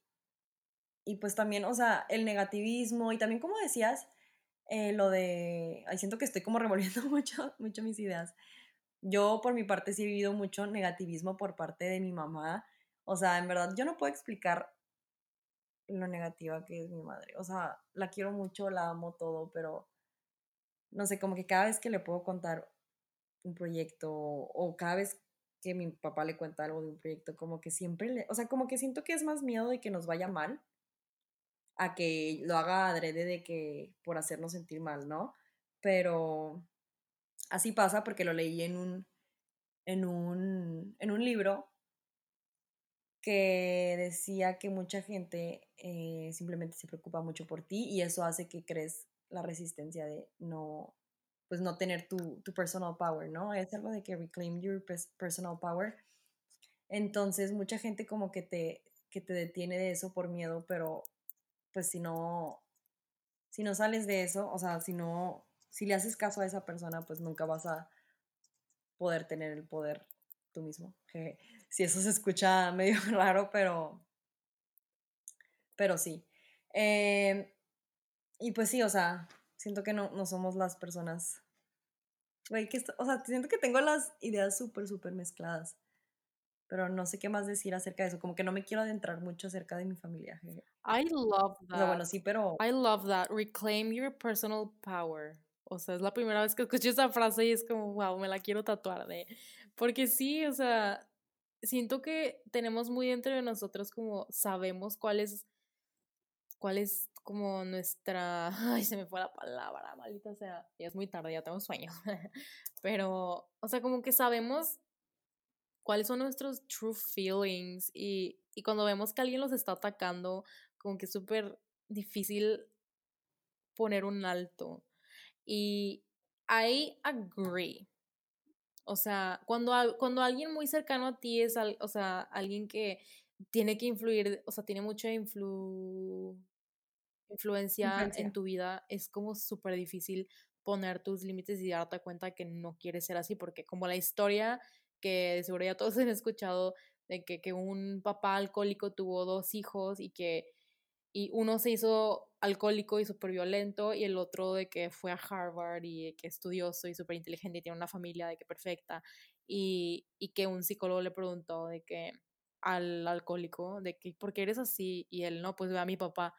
y pues también, o sea, el negativismo y también como decías, eh, lo de, ay, siento que estoy como revolviendo *laughs* mucho, mucho mis ideas. Yo por mi parte sí he vivido mucho negativismo por parte de mi mamá. O sea, en verdad yo no puedo explicar lo negativa que es mi madre. O sea, la quiero mucho, la amo todo, pero no sé, como que cada vez que le puedo contar un proyecto o cada vez que mi papá le cuenta algo de un proyecto, como que siempre le, o sea, como que siento que es más miedo de que nos vaya mal a que lo haga adrede de que por hacernos sentir mal, ¿no? Pero así pasa porque lo leí en un, en un, en un libro que decía que mucha gente eh, simplemente se preocupa mucho por ti y eso hace que crees la resistencia de no, pues no tener tu, tu personal power, ¿no? Es algo de que reclaim your personal power. Entonces, mucha gente como que te, que te detiene de eso por miedo, pero pues si no, si no sales de eso, o sea, si no, si le haces caso a esa persona, pues nunca vas a poder tener el poder tú mismo. Si eso se escucha *laughs* medio raro, pero, pero sí. Em, y pues sí, o sea, siento que no, no somos las personas Güey, que o sea, siento que tengo las ideas súper, súper mezcladas. Pero no sé qué más decir acerca de eso. Como que no me quiero adentrar mucho acerca de mi familia. I love that. bueno, sí, pero. I love that. Reclaim your personal power. O sea, es la primera vez que escucho esa frase y es como, wow, me la quiero tatuar de. Porque sí, o sea, siento que tenemos muy dentro de nosotros como sabemos cuál es, cuál es como nuestra, *laughs* ay, se me fue la palabra, maldita sea, ya es muy tarde, ya tengo sueño, *laughs* pero, o sea, como que sabemos cuáles son nuestros true feelings y, y cuando vemos que alguien los está atacando, como que es súper difícil poner un alto. Y I agree. O sea, cuando, cuando alguien muy cercano a ti es, o sea, alguien que tiene que influir, o sea, tiene mucha influ influencia, en tu vida, es como súper difícil poner tus límites y darte cuenta que no quieres ser así, porque como la historia que de seguro ya todos *laughs* han escuchado de que, que un papá alcohólico tuvo dos hijos y que y uno se hizo alcohólico y súper violento y el otro de que fue a Harvard y que estudioso y súper inteligente y tiene una familia de que perfecta y, y, que un psicólogo le preguntó de que al alcohólico de que ¿por qué eres así? y él no, pues ve a mi papá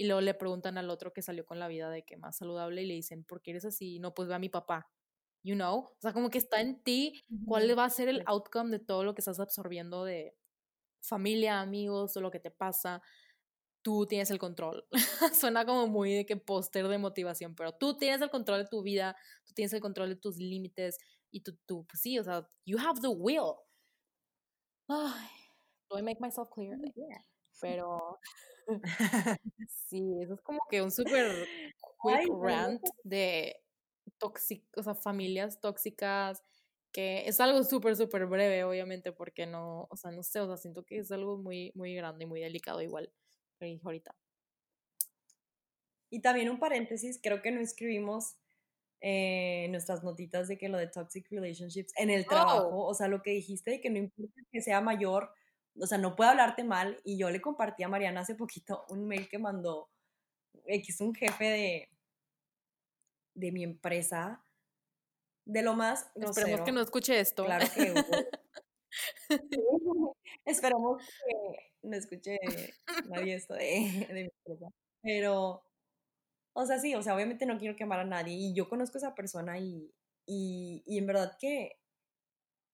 y luego le preguntan al otro que salió con la vida de que más saludable y le dicen, ¿por qué eres así? No, pues ve a mi papá. You know? O sea, como que está en ti cuál va a ser el outcome de todo lo que estás absorbiendo de familia, amigos, o lo que te pasa. Tú tienes el control. *laughs* Suena como muy de que póster de motivación, pero tú tienes el control de tu vida, tú tienes el control de tus límites y tú, tú pues sí, o sea, you have the will. Ay, do I make myself clear? Pero *laughs* *laughs* Sí, eso es como que un súper quick rant de tóxicos, o sea, familias tóxicas que es algo súper, súper breve, obviamente, porque no, o sea, no sé, o sea, siento que es algo muy, muy grande y muy delicado igual, que ahorita. Y también un paréntesis, creo que no escribimos eh, nuestras notitas de que lo de toxic relationships en el trabajo, o sea, lo que dijiste de que no importa que sea mayor, o sea, no puede hablarte mal, y yo le compartí a Mariana hace poquito un mail que mandó, que es un jefe de, de mi empresa, de lo más Esperemos que no escuche esto. Claro que *laughs* *laughs* Esperamos que no escuche nadie esto de, de mi empresa. Pero o sea, sí, o sea, obviamente no quiero quemar a nadie y yo conozco a esa persona y, y, y en verdad que,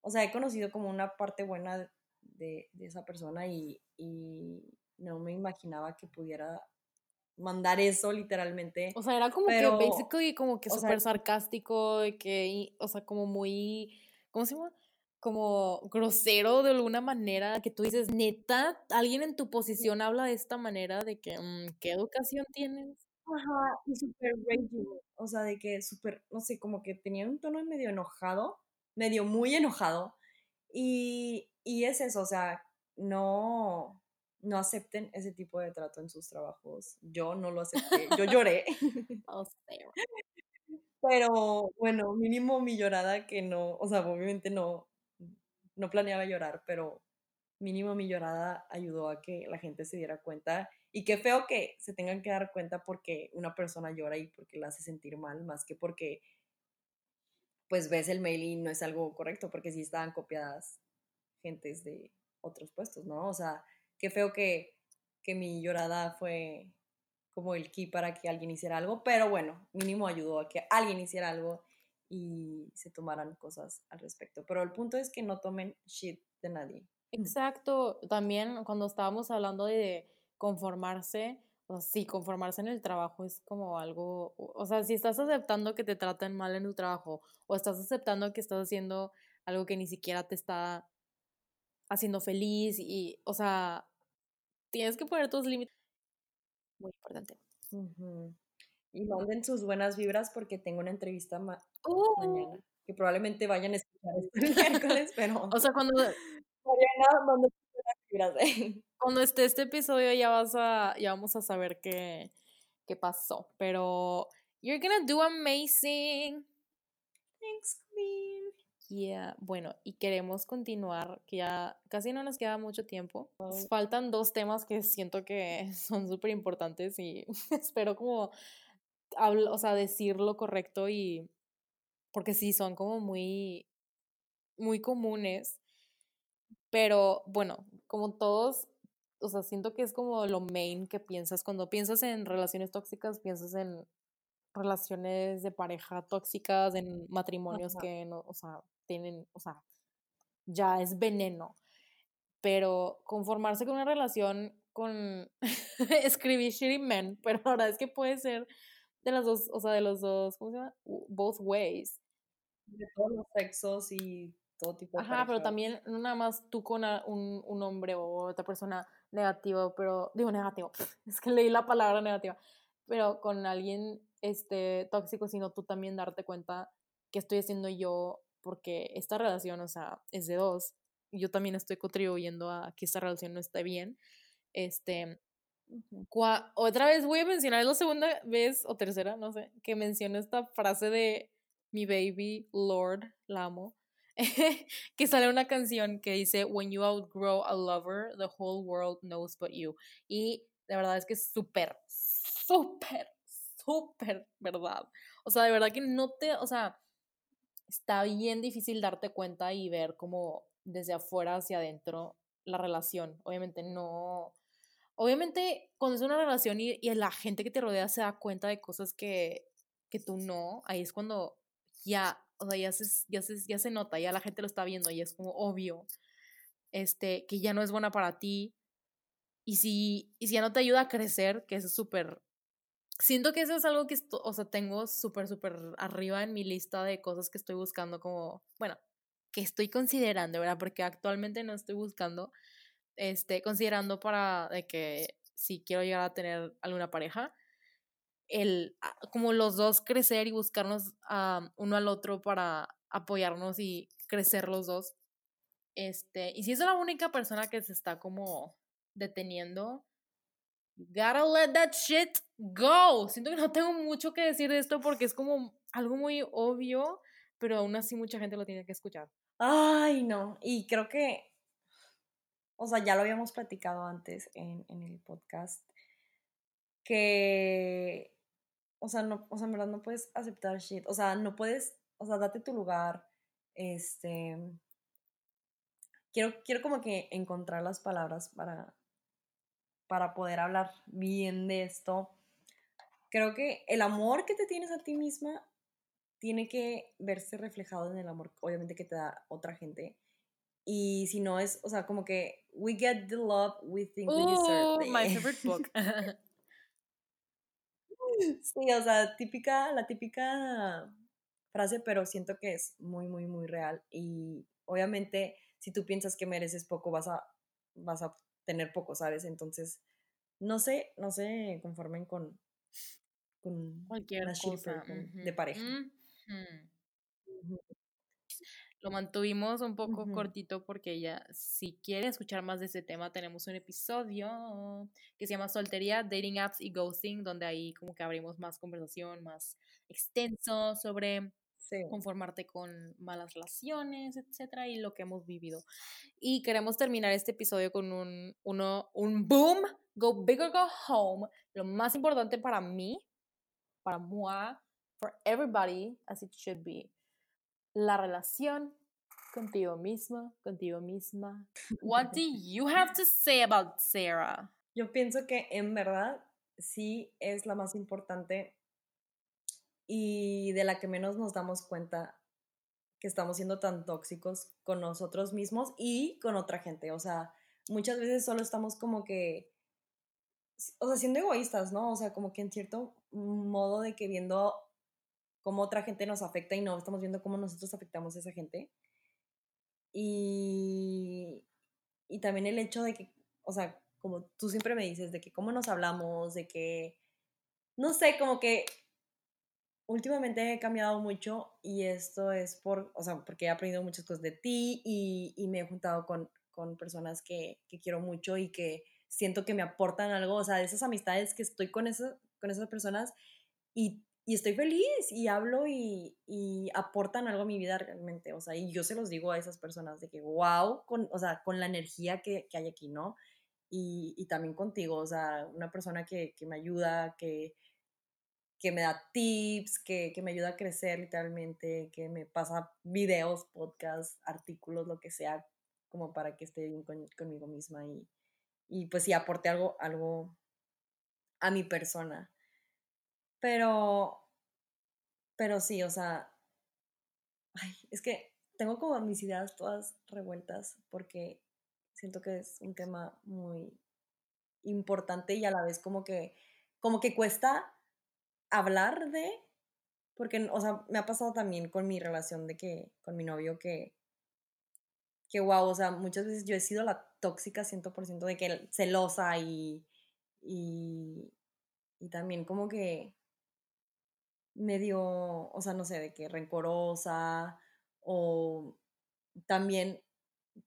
o sea, he conocido como una parte buena de, de esa persona y, y, no me imaginaba que pudiera mandar eso literalmente. O sea, era como que basically como que súper sarcástico, que, o sea, como muy, ¿cómo se llama? Como grosero de alguna manera, que tú dices, neta, alguien en tu posición habla de esta manera, de que, mm, ¿qué educación tienes? Ajá, y súper raging, o sea, de que súper, no sé, como que tenía un tono medio enojado, medio muy enojado, y, y es eso, o sea, no, no acepten ese tipo de trato en sus trabajos. Yo no lo acepté, yo lloré. *laughs* *laughs* Oh, pero bueno, mínimo mi llorada que no, o sea, obviamente no, no planeaba llorar, pero mínimo mi llorada ayudó a que la gente se diera cuenta y qué feo que se tengan que dar cuenta porque una persona llora y porque la hace sentir mal, más que porque pues ves el mail y no es algo correcto, porque sí estaban copiadas gentes de otros puestos, ¿no? O sea, qué feo que, que mi llorada fue como el key para que alguien hiciera algo, pero bueno, mínimo ayudó a que alguien hiciera algo y se tomaran cosas al respecto. Pero el punto es que no tomen shit de nadie. Exacto, también cuando estábamos hablando de conformarse, o sí, conformarse en el trabajo es como algo, o sea, si estás aceptando que te traten mal en tu trabajo o estás aceptando que estás haciendo algo que ni siquiera te está haciendo feliz y, o sea, tienes que poner tus límites. Muy importante. Y manden sus buenas vibras porque tengo una entrevista mañana, ¡Uh! que probablemente vayan a escuchar *laughs* esto el miércoles, pero... O sea, cuando... Mariana, manden sus buenas vibras. *laughs* ¿eh? cuando esté este episodio ya vas a, ya vamos a saber qué, qué pasó. Pero you're gonna do amazing. Thanks, Queen. Yeah, bueno, y queremos continuar, que ya casi no nos queda mucho tiempo. Nos faltan dos temas que siento que *laughs* son súper importantes y espero como, o sea, decir lo correcto y porque sí, son como muy, muy comunes. Pero bueno, como todos o sea, siento que es como lo main que piensas. Cuando piensas en relaciones tóxicas, piensas en relaciones de pareja tóxicas, en matrimonios que no, o sea, tienen, o sea, ya es veneno. Pero conformarse con una relación con *laughs* escribir shitty men, pero la verdad es que puede ser de las dos, o sea, de los dos, ¿cómo se llama? Both ways. De todos los sexos y todo tipo de Ajá, pero también no nada más tú con un, un hombre o otra persona negativo, pero digo negativo, *laughs* es que leí la palabra negativa, pero con alguien este tóxico, sino tú también darte cuenta que estoy haciendo yo porque esta relación, o sea, es de dos. Yo también estoy contribuyendo a que esta relación no esté bien. Este, otra vez voy a mencionar, es la segunda vez o tercera, no sé, que menciono esta frase de mi baby Lord, la amo, *laughs* que sale una canción que dice, When you outgrow a lover, the whole world knows but you. Y la verdad es que es súper, súper, súper verdad. O sea, de verdad que no te, o sea, está bien difícil darte cuenta y ver como desde afuera hacia adentro la relación. Obviamente no, obviamente cuando es una relación y, la gente que te rodea se da cuenta de cosas que, que tú no, ahí es cuando ya o sea, ya se, ya, se, ya se nota, ya la gente lo está viendo y es como obvio, este, que ya no es buena para ti. Y si, y si ya no te ayuda a crecer, que eso es súper... Siento que eso es algo que, o sea, tengo súper, súper arriba en mi lista de cosas que estoy buscando como, bueno, que estoy considerando, ¿verdad? Porque actualmente no estoy buscando, este, considerando para de que si quiero llegar a tener alguna pareja, el, ah, como los dos crecer y buscarnos a uno al otro para apoyarnos y crecer los dos. Este, y si es la única persona que se está como deteniendo, gotta let that shit go. Siento que no tengo mucho que decir de esto porque es como algo muy obvio, pero aún así mucha gente lo tiene que escuchar. Ay, no. Y creo que, o sea, ya lo habíamos platicado antes en, en el podcast, que, o sea, no, o sea, en verdad no puedes aceptar shit. O sea, no puedes, o sea, date tu lugar. Este, quiero, quiero como que encontrar las palabras para, para poder hablar bien de esto. Creo que el amor que te tienes a ti misma tiene que verse reflejado en el amor, obviamente, que te da otra gente. Y si no es, o sea, como que we get the love we think we deserve. my favorite book. *laughs* *laughs* sí, o sea, típica, la típica frase, pero siento que es muy, muy, muy real. Y obviamente, si tú piensas que mereces poco, vas a, vas a tener poco, ¿sabes? Entonces, no sé, no se conformen con, con cualquier cosa de pareja. Lo mantuvimos un poco cortito porque ya, si quieren escuchar más de ese tema, tenemos un episodio que se llama Soltería, Dating Apps y Ghosting, donde ahí como que abrimos más conversación, más extenso sobre conformarte con malas relaciones, etcétera, y lo que hemos vivido. Y queremos terminar este episodio con un, uno, un boom, go big or go home. Lo más importante para mí, para moi, for everybody, as it should be. La relación contigo mismo, contigo misma. What do you have to say about Sarah? Yo pienso que en verdad sí es la más importante y de la que menos nos damos cuenta que estamos siendo tan tóxicos con nosotros mismos y con otra gente. O sea, muchas veces solo estamos como que, o sea, siendo egoístas, ¿no? O sea, como que en cierto modo de que viendo cómo otra gente nos afecta y no estamos viendo cómo nosotros afectamos a esa gente. Y, y también el hecho de que, o sea, como tú siempre me dices, de que cómo nos hablamos, de que, no sé, como que últimamente he cambiado mucho y esto es por, o sea, porque he aprendido muchas cosas de ti y, y me he juntado con, con personas que, que, quiero mucho y que siento que me aportan algo, o sea, de esas amistades que estoy con, esa, con esas personas y, y estoy feliz y hablo y, y, aportan algo a mi vida realmente, o sea, y yo se los digo a esas personas de que, wow, con, o sea, con la energía que, que hay aquí, ¿no? Y, y, también contigo, o sea, una persona que, que me ayuda, que, que me da tips, que, que, me ayuda a crecer literalmente, que me pasa videos, podcasts, artículos, lo que sea, como para que esté bien conmigo misma y, y pues sí, aporte algo, algo a mi persona. Pero, pero sí, o sea, ay, es que tengo como mis ideas todas revueltas porque siento que es un tema muy importante y a la vez como que, como que cuesta hablar de, porque, o sea, me ha pasado también con mi relación de que, con mi novio, que, que wow, o sea, muchas veces yo he sido la tóxica 100% de que celosa y, y, y también como que medio, o sea, no sé, de que rencorosa o también,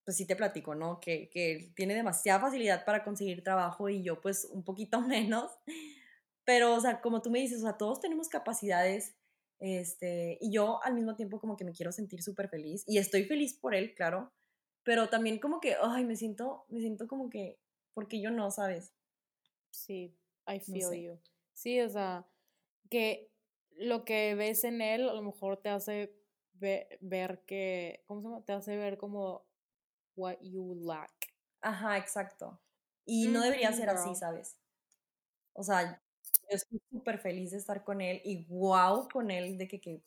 pues sí te platico, ¿no? Que, que tiene demasiada facilidad para conseguir trabajo y yo pues un poquito *laughs* menos. Pero, o sea, como tú me dices, o sea, todos tenemos capacidades, este, y yo al mismo tiempo como que me quiero sentir súper feliz, y estoy feliz por él, claro, pero también como que, ay, me siento, me siento como que, porque yo no, ¿sabes? Sí, I feel you. Sí, o sea, que lo que ves en él a lo mejor te hace ver, que, ¿cómo se llama? Te hace ver como what you lack. Ajá, exacto. Y no debería ser así, ¿sabes? O sea, yo estoy súper feliz de estar con él y wow con él de que, que,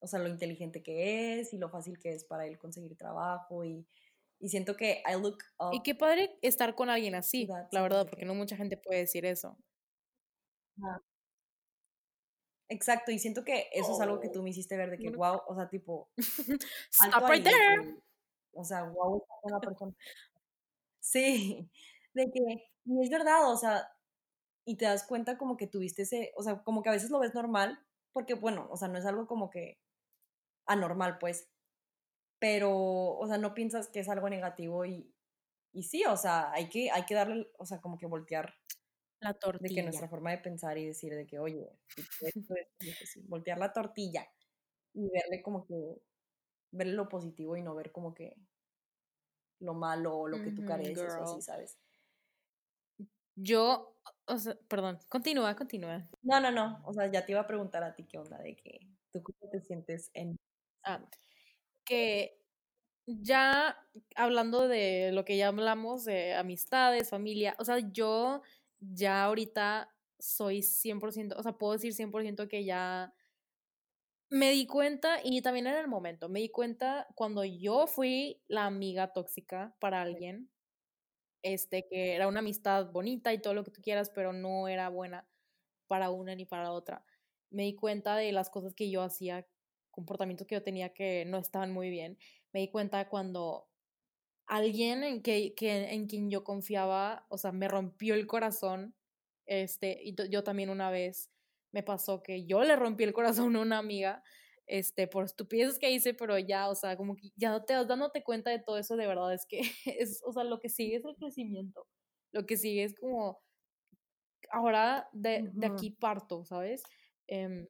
o sea, lo inteligente que es y lo fácil que es para él conseguir trabajo y, y siento que I look up. Y qué padre estar con alguien así, la verdad, porque no mucha gente puede decir eso. Exacto, y siento que eso es algo que tú me hiciste ver de que, wow, o sea, tipo... *laughs* Stop right there. o sea, wow, una persona. Sí, *laughs* de que, y es verdad, o sea, y te das cuenta como que tuviste ese, o sea, como que a veces lo ves normal, porque bueno, o sea, no es algo como que anormal, pues, pero, o sea, no piensas que es algo negativo y, y sí, o sea, hay que, hay que darle, o sea, como que voltear la tortilla. De que nuestra forma de pensar y decir de que, oye, *laughs* voltear la tortilla y verle como que, verle lo positivo y no ver como que lo malo o lo que tú careces o así, ¿sabes? Yo, o sea, perdón, continúa, continúa. No, no, no, o sea, ya te iba a preguntar a ti qué onda, de que tú cómo te sientes en... Ah, que ya hablando de lo que ya hablamos, de amistades, familia, o sea, yo ya ahorita soy 100%, o sea, puedo decir 100% que ya me di cuenta y también en el momento, me di cuenta cuando yo fui la amiga tóxica para alguien, este, que era una amistad bonita y todo lo que tú quieras, pero no era buena para una ni para la otra. Me di cuenta de las cosas que yo hacía, comportamientos que yo tenía que no estaban muy bien. Me di cuenta cuando alguien en, que, que, en quien yo confiaba, o sea, me rompió el corazón, este, y yo también una vez me pasó que yo le rompí el corazón a una amiga, este, por estupideces que hice, pero ya, o sea, como que ya te vas dándote cuenta de todo eso, de verdad, es que, *laughs* es, o sea, lo que sigue es el crecimiento, lo que sigue es como, ahora de, de aquí parto, ¿sabes? Eh,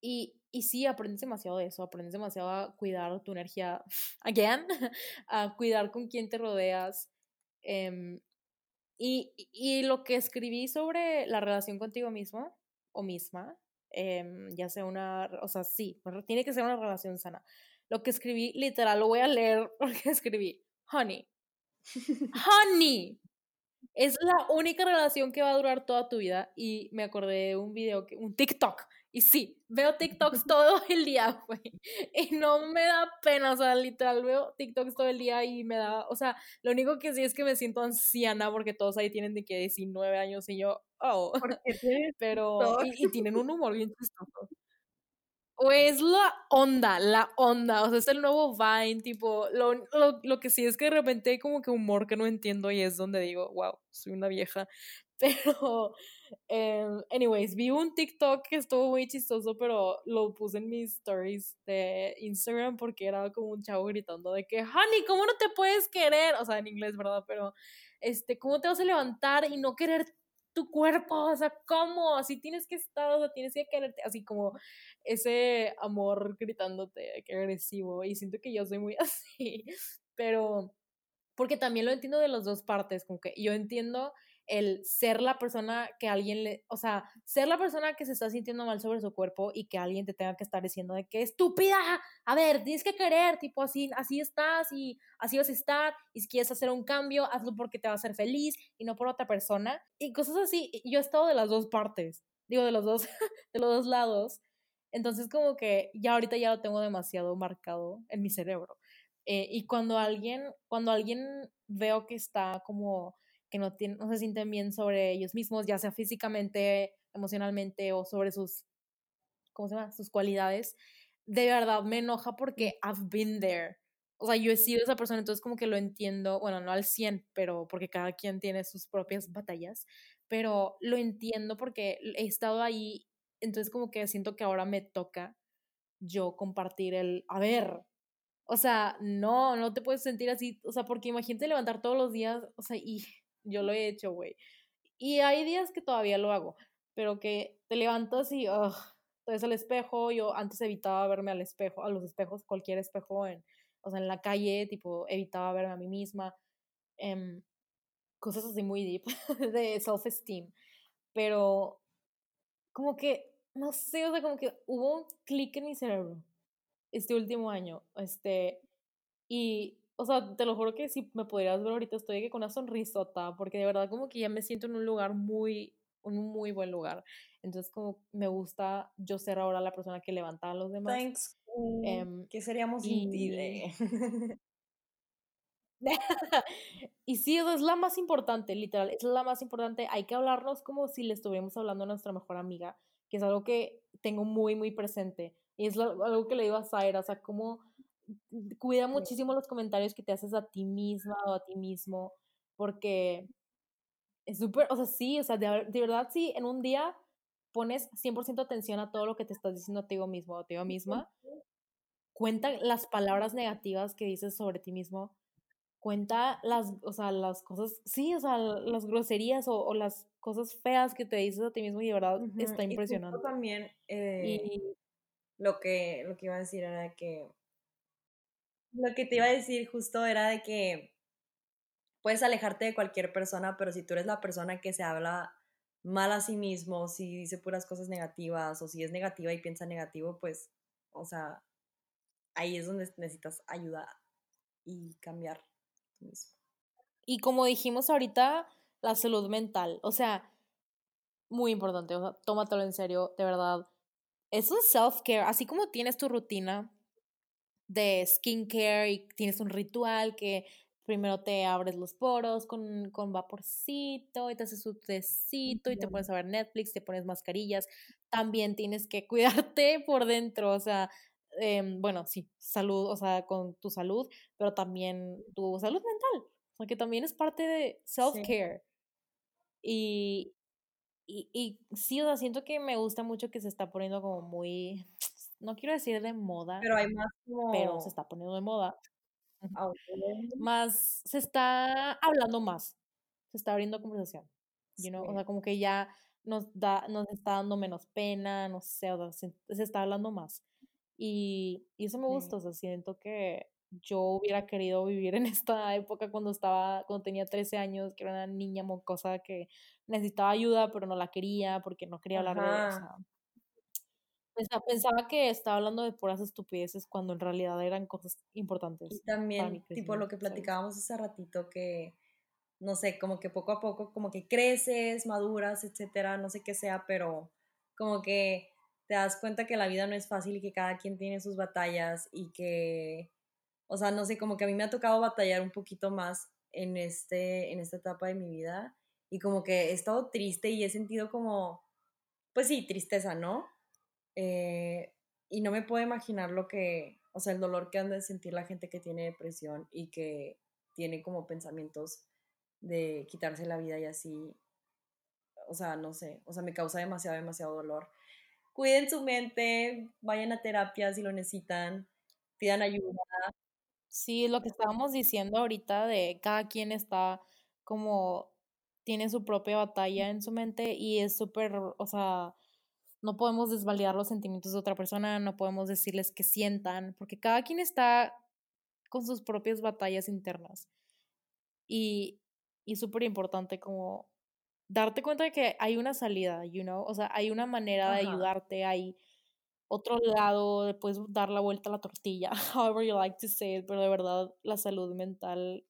y, y sí, aprendes demasiado de eso, aprendes demasiado a cuidar tu energía, *laughs* again, *laughs* a cuidar con quién te rodeas. Eh, y, y, lo que escribí sobre la relación contigo mismo o misma, eh, ya sea una, o sea, sí, tiene que ser una relación sana. Lo que escribí, literal, lo voy a leer *laughs* porque escribí, honey, honey, es la única relación que va a durar toda tu vida. Y me acordé de un video, que, un TikTok y sí, veo *laughs* TikToks todo el día, güey. Y no me da pena, o sea, literal, veo TikToks todo el día y me da, o sea, lo único que sí es que me siento anciana porque todos ahí tienen de que 19 años y yo, oh. *laughs* Pero, y, y, tienen un humor bien chistoso. O es la onda, la onda, o sea, es el nuevo Vine, tipo, lo, lo, lo que sí es que de repente hay como que humor que no entiendo y es donde digo, wow, soy una vieja. *laughs* Pero, eh, anyways, vi un TikTok que estuvo muy chistoso, pero lo puse en mis stories de Instagram porque era como un chavo gritando de que, honey, ¿cómo no te puedes querer? O sea, en inglés, ¿verdad? Pero, este, ¿cómo te vas a levantar y no querer tu cuerpo? O sea, ¿cómo? Así tienes que estar, o sea, tienes que quererte, así como ese amor gritándote, que agresivo. Y siento que yo soy muy *laughs* así, pero porque también lo entiendo de las dos partes, como que yo entiendo el ser la persona que alguien le, o sea, ser la persona que se está sintiendo mal sobre su cuerpo y que alguien te tenga que estar diciendo de que estúpida, a ver, tienes que querer, tipo así, así estás y así vas a estar y si quieres hacer un cambio, hazlo porque te va a hacer feliz y no por otra persona y cosas así. Yo he estado de las dos partes, digo de los dos, *laughs* de los dos lados. Entonces como que ya ahorita ya lo tengo demasiado marcado en mi cerebro. Eh, y cuando alguien, cuando alguien veo que está como que no, tienen, no se sienten bien sobre ellos mismos, ya sea físicamente, emocionalmente o sobre sus, ¿cómo se llama? Sus cualidades, de verdad me enoja porque I've been there. O sea, yo he sido esa persona, entonces como que lo entiendo, bueno, no al 100, pero porque cada quien tiene sus propias batallas, pero lo entiendo porque he estado ahí, entonces como que siento que ahora me toca yo compartir el, a ver, o sea, no, no te puedes sentir así, o sea, porque imagínate levantar todos los días, o sea, y yo lo he hecho, güey. Y hay días que todavía lo hago, pero que te levantas y, ugh, ves al espejo. Yo antes evitaba verme al espejo, a los espejos, cualquier espejo, en, o sea, en la calle, tipo, evitaba verme a mí misma. Em, cosas así muy deep *laughs* de self-esteem. Pero, como que, no sé, o sea, como que hubo un clic en mi cerebro este último año. Este, y o sea, te lo juro que si me pudieras ver ahorita estoy con una sonrisota, porque de verdad como que ya me siento en un lugar muy, un muy buen lugar. Entonces como me gusta yo ser ahora la persona que levanta a los demás. Thanks. Eh, ¿Qué seríamos sin ti? y *laughs* sí, es la más importante, literal, es la más importante. Hay que hablarnos como si le estuviéramos hablando a nuestra mejor amiga, que es algo que tengo muy, muy presente. Y es algo que le digo a Zaira, o sea, como cuida muchísimo los comentarios que te haces a ti misma o a ti mismo, porque es súper, o sea, sí, o sea, de, de, verdad, sí, en un día pones 100% atención a todo lo que te estás diciendo a ti mismo o a ti misma, cuenta las palabras negativas que dices sobre ti mismo, cuenta las, o sea, las cosas, sí, o sea, las groserías o, o las cosas feas que te dices a ti mismo y de verdad está impresionante. Y también eh, y... lo, que, lo que iba a decir era que, lo que te iba a decir justo era de que puedes alejarte de cualquier persona, pero si tú eres la persona que se habla mal a sí mismo, si dice puras cosas negativas o si es negativa y piensa negativo, pues, o sea, ahí es donde necesitas ayuda y cambiar tú mismo. Y como dijimos ahorita, la salud mental, o sea, muy importante, o sea, tómatelo en serio, de verdad. Es un self-care, así como tienes tu rutina de skincare y tienes un ritual que primero te abres los poros con, con vaporcito y te haces un tecito y te pones a ver Netflix, te pones mascarillas. También tienes que *laughs* cuidarte por dentro, o sea, Em, bueno, sí, salud, o sea, con tu salud, pero también tu salud mental, o sea, que también es parte de self-care. Y, y, y, sí, o sea, siento que me gusta mucho que se está poniendo como muy, no quiero decir de moda, pero hay más como... Pero se está poniendo de moda. Más, se está hablando más, se está abriendo conversación, you know? o sea, como que ya nos da, nos está dando menos pena, no sé, o sea, se está hablando más. Y, y eso me gusta, o sea, siento que yo hubiera querido vivir en *laughs* esta época cuando estaba, cuando tenía 13 años, que era una niña mocosa que necesitaba ayuda, pero no la quería porque no quería hablar de eso. Pensaba, que estaba hablando de puras estupideces cuando en realidad eran cosas importantes. Y también, tipo lo que platicábamos hace ratito, que no sé, como que poco a poco, como que creces, maduras, etcétera, no sé qué sea, pero como que te das cuenta que la vida no es fácil y que cada quien tiene sus batallas y que, o sea, no sé, como que a mí me ha tocado batallar un poquito más en, este, en esta etapa de mi vida y como que he estado triste y he sentido como, pues sí, tristeza, ¿no? Eh, y no me puedo imaginar lo que, o sea, el dolor que han de sentir la gente que tiene depresión y que tiene como pensamientos de quitarse la vida y así, o sea, no sé, o sea, me causa demasiado, demasiado dolor cuiden su mente, vayan a terapia si lo necesitan, pidan ayuda. Sí, lo que estábamos diciendo ahorita de cada quien está como tiene su propia batalla en su mente y es súper, o sea, no podemos desvalidar los sentimientos de otra persona, no podemos decirles que sientan, porque cada quien está con sus propias batallas internas. Y, y súper importante como darte cuenta de que hay una salida, you know, o sea, hay una manera de ayudarte, hay otro lado, puedes dar la vuelta a la tortilla, *laughs* however you like to say it, pero de verdad la salud mental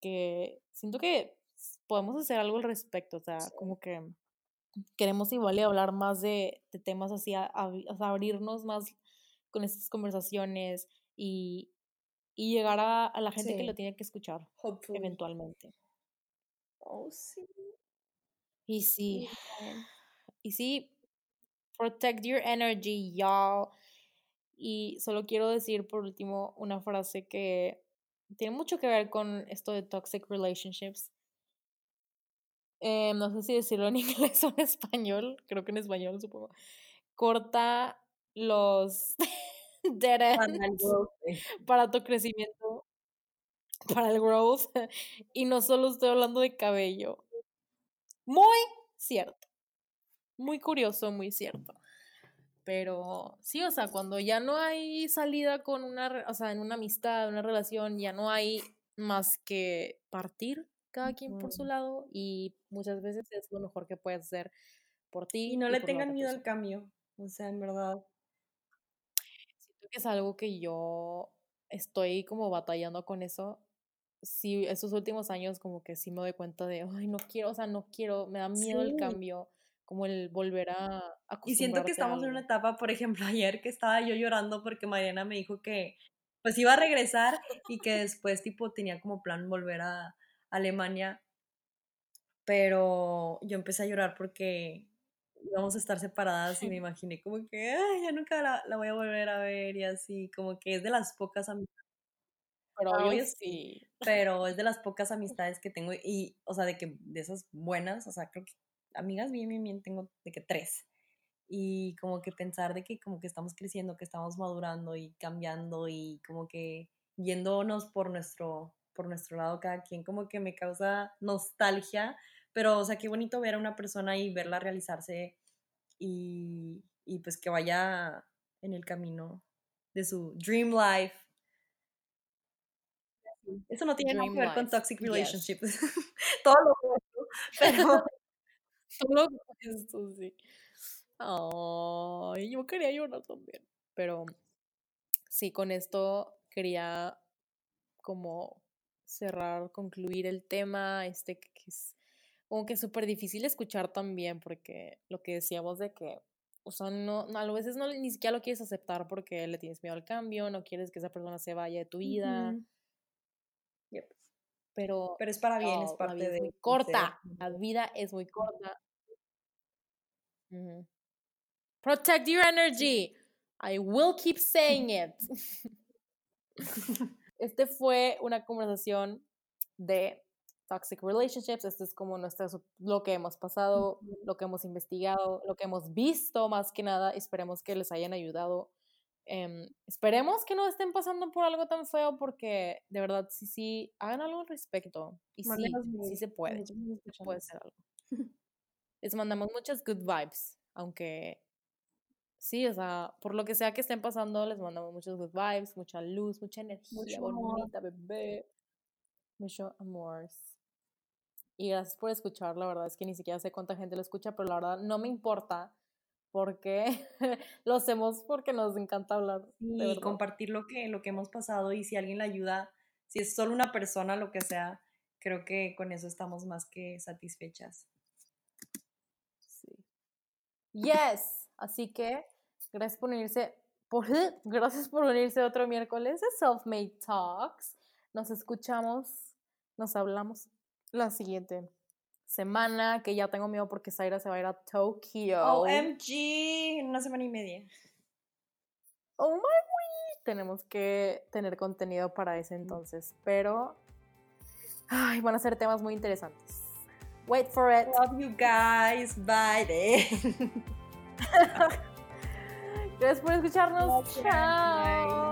que siento que podemos hacer algo al respecto, o sea, como que queremos igual hablar más de, de temas así, a, abrirnos más con estas conversaciones y, y llegar a, a, la gente que lo tiene que escuchar eventualmente. Oh, sí. Y sí, y sí, protect your energy, y'all. Y solo quiero decir por último una frase que tiene mucho que ver con esto de toxic relationships. Eh, no sé si decirlo en *laughs* inglés o en español, creo que en español supongo. Corta los *laughs* dead ends para tu crecimiento, para el growth. *laughs* Y no solo estoy hablando de cabello, muy cierto. Muy curioso, muy cierto. Pero sí, o sea, cuando ya no hay salida con una, o sea, en una amistad, una relación, ya no hay más que partir cada quien por su lado y muchas veces es lo mejor que puedes hacer por ti. Y no le tengan miedo al cambio, o sea, en verdad. Siento que es algo que yo estoy como batallando con eso sí, estos últimos años como que sí me doy cuenta de, ay, no quiero, o sea, no quiero, me da miedo el cambio, como el volver a Y siento que estamos en una etapa, por ejemplo, *laughs* ayer que estaba yo llorando porque Mariana me dijo que pues iba a regresar y que después tipo tenía como plan volver a Alemania, pero yo empecé a llorar porque íbamos a estar separadas y me *laughs* imaginé como que, ay, ya nunca la, la voy a volver a ver y así, como que es de las pocas amigas pero Ah, obvio sí. *laughs* pero es de las pocas amistades que tengo y, o sea, de que de esas buenas, o sea, creo que amigas bien, bien, bien, tengo de que tres. Y como que pensar de que como que estamos creciendo, que estamos madurando y cambiando y como que yéndonos por nuestro, por nuestro lado cada quien, como que me causa nostalgia, pero, o sea, qué bonito ver a una persona y verla realizarse y, y pues que vaya en el camino de su dream life. Eso no tiene nada que ver con toxic yes. relationships. *laughs* Todo lo *laughs* pero Solo esto sí. Ay, yo quería llorar también. Pero sí, con esto quería como cerrar, concluir el tema, este que es como que súper difícil escuchar también, porque lo que decíamos de que, o sea, no, no, a veces no, ni siquiera lo quieres aceptar porque le tienes miedo al cambio, no quieres que esa persona se vaya de tu vida. Yep. pero Pero es para bien, es la parte es de muy corta, la vida es muy corta. Protect your energy. I will keep saying it. *laughs* *laughs* Este fue una conversación de toxic relationships. Este es como nuestra, lo que hemos pasado, lo que hemos investigado, lo que hemos visto más que nada. Esperemos que les hayan ayudado. Em, esperemos que no estén pasando por algo tan feo porque de verdad sí, sí, hagan algo al respecto. Y sí, sí se puede. nosotros nos se puede escuchamos. hacer algo. *laughs* Les mandamos muchas good vibes, aunque sí, o sea, por lo que sea que estén pasando, les mandamos muchas good vibes, mucha luz, mucha energía Mucho amor. bonita, bebé. Mucho amor. Y gracias por escuchar, la verdad es que ni siquiera sé cuánta gente lo escucha, pero la verdad no me importa porque *laughs* lo hacemos porque nos encanta hablar. Y compartir lo que, lo que hemos pasado y si alguien le ayuda, si es solo una persona, lo que sea, creo que con eso estamos más que satisfechas. Sí. Yes. Así que gracias por unirse. Por, *laughs* gracias por unirse otro miércoles de Self-Made Talks. Nos escuchamos, nos hablamos la siguiente semana, que ya tengo miedo porque Zaira se va a ir a Tokio. OMG, en una semana y media. Oh my god. Tenemos que tener contenido para ese entonces, pero ay, van a ser temas muy interesantes. Wait for it. Love you guys. Bye. *laughs* *laughs* Gracias por escucharnos. Gracias. Chao.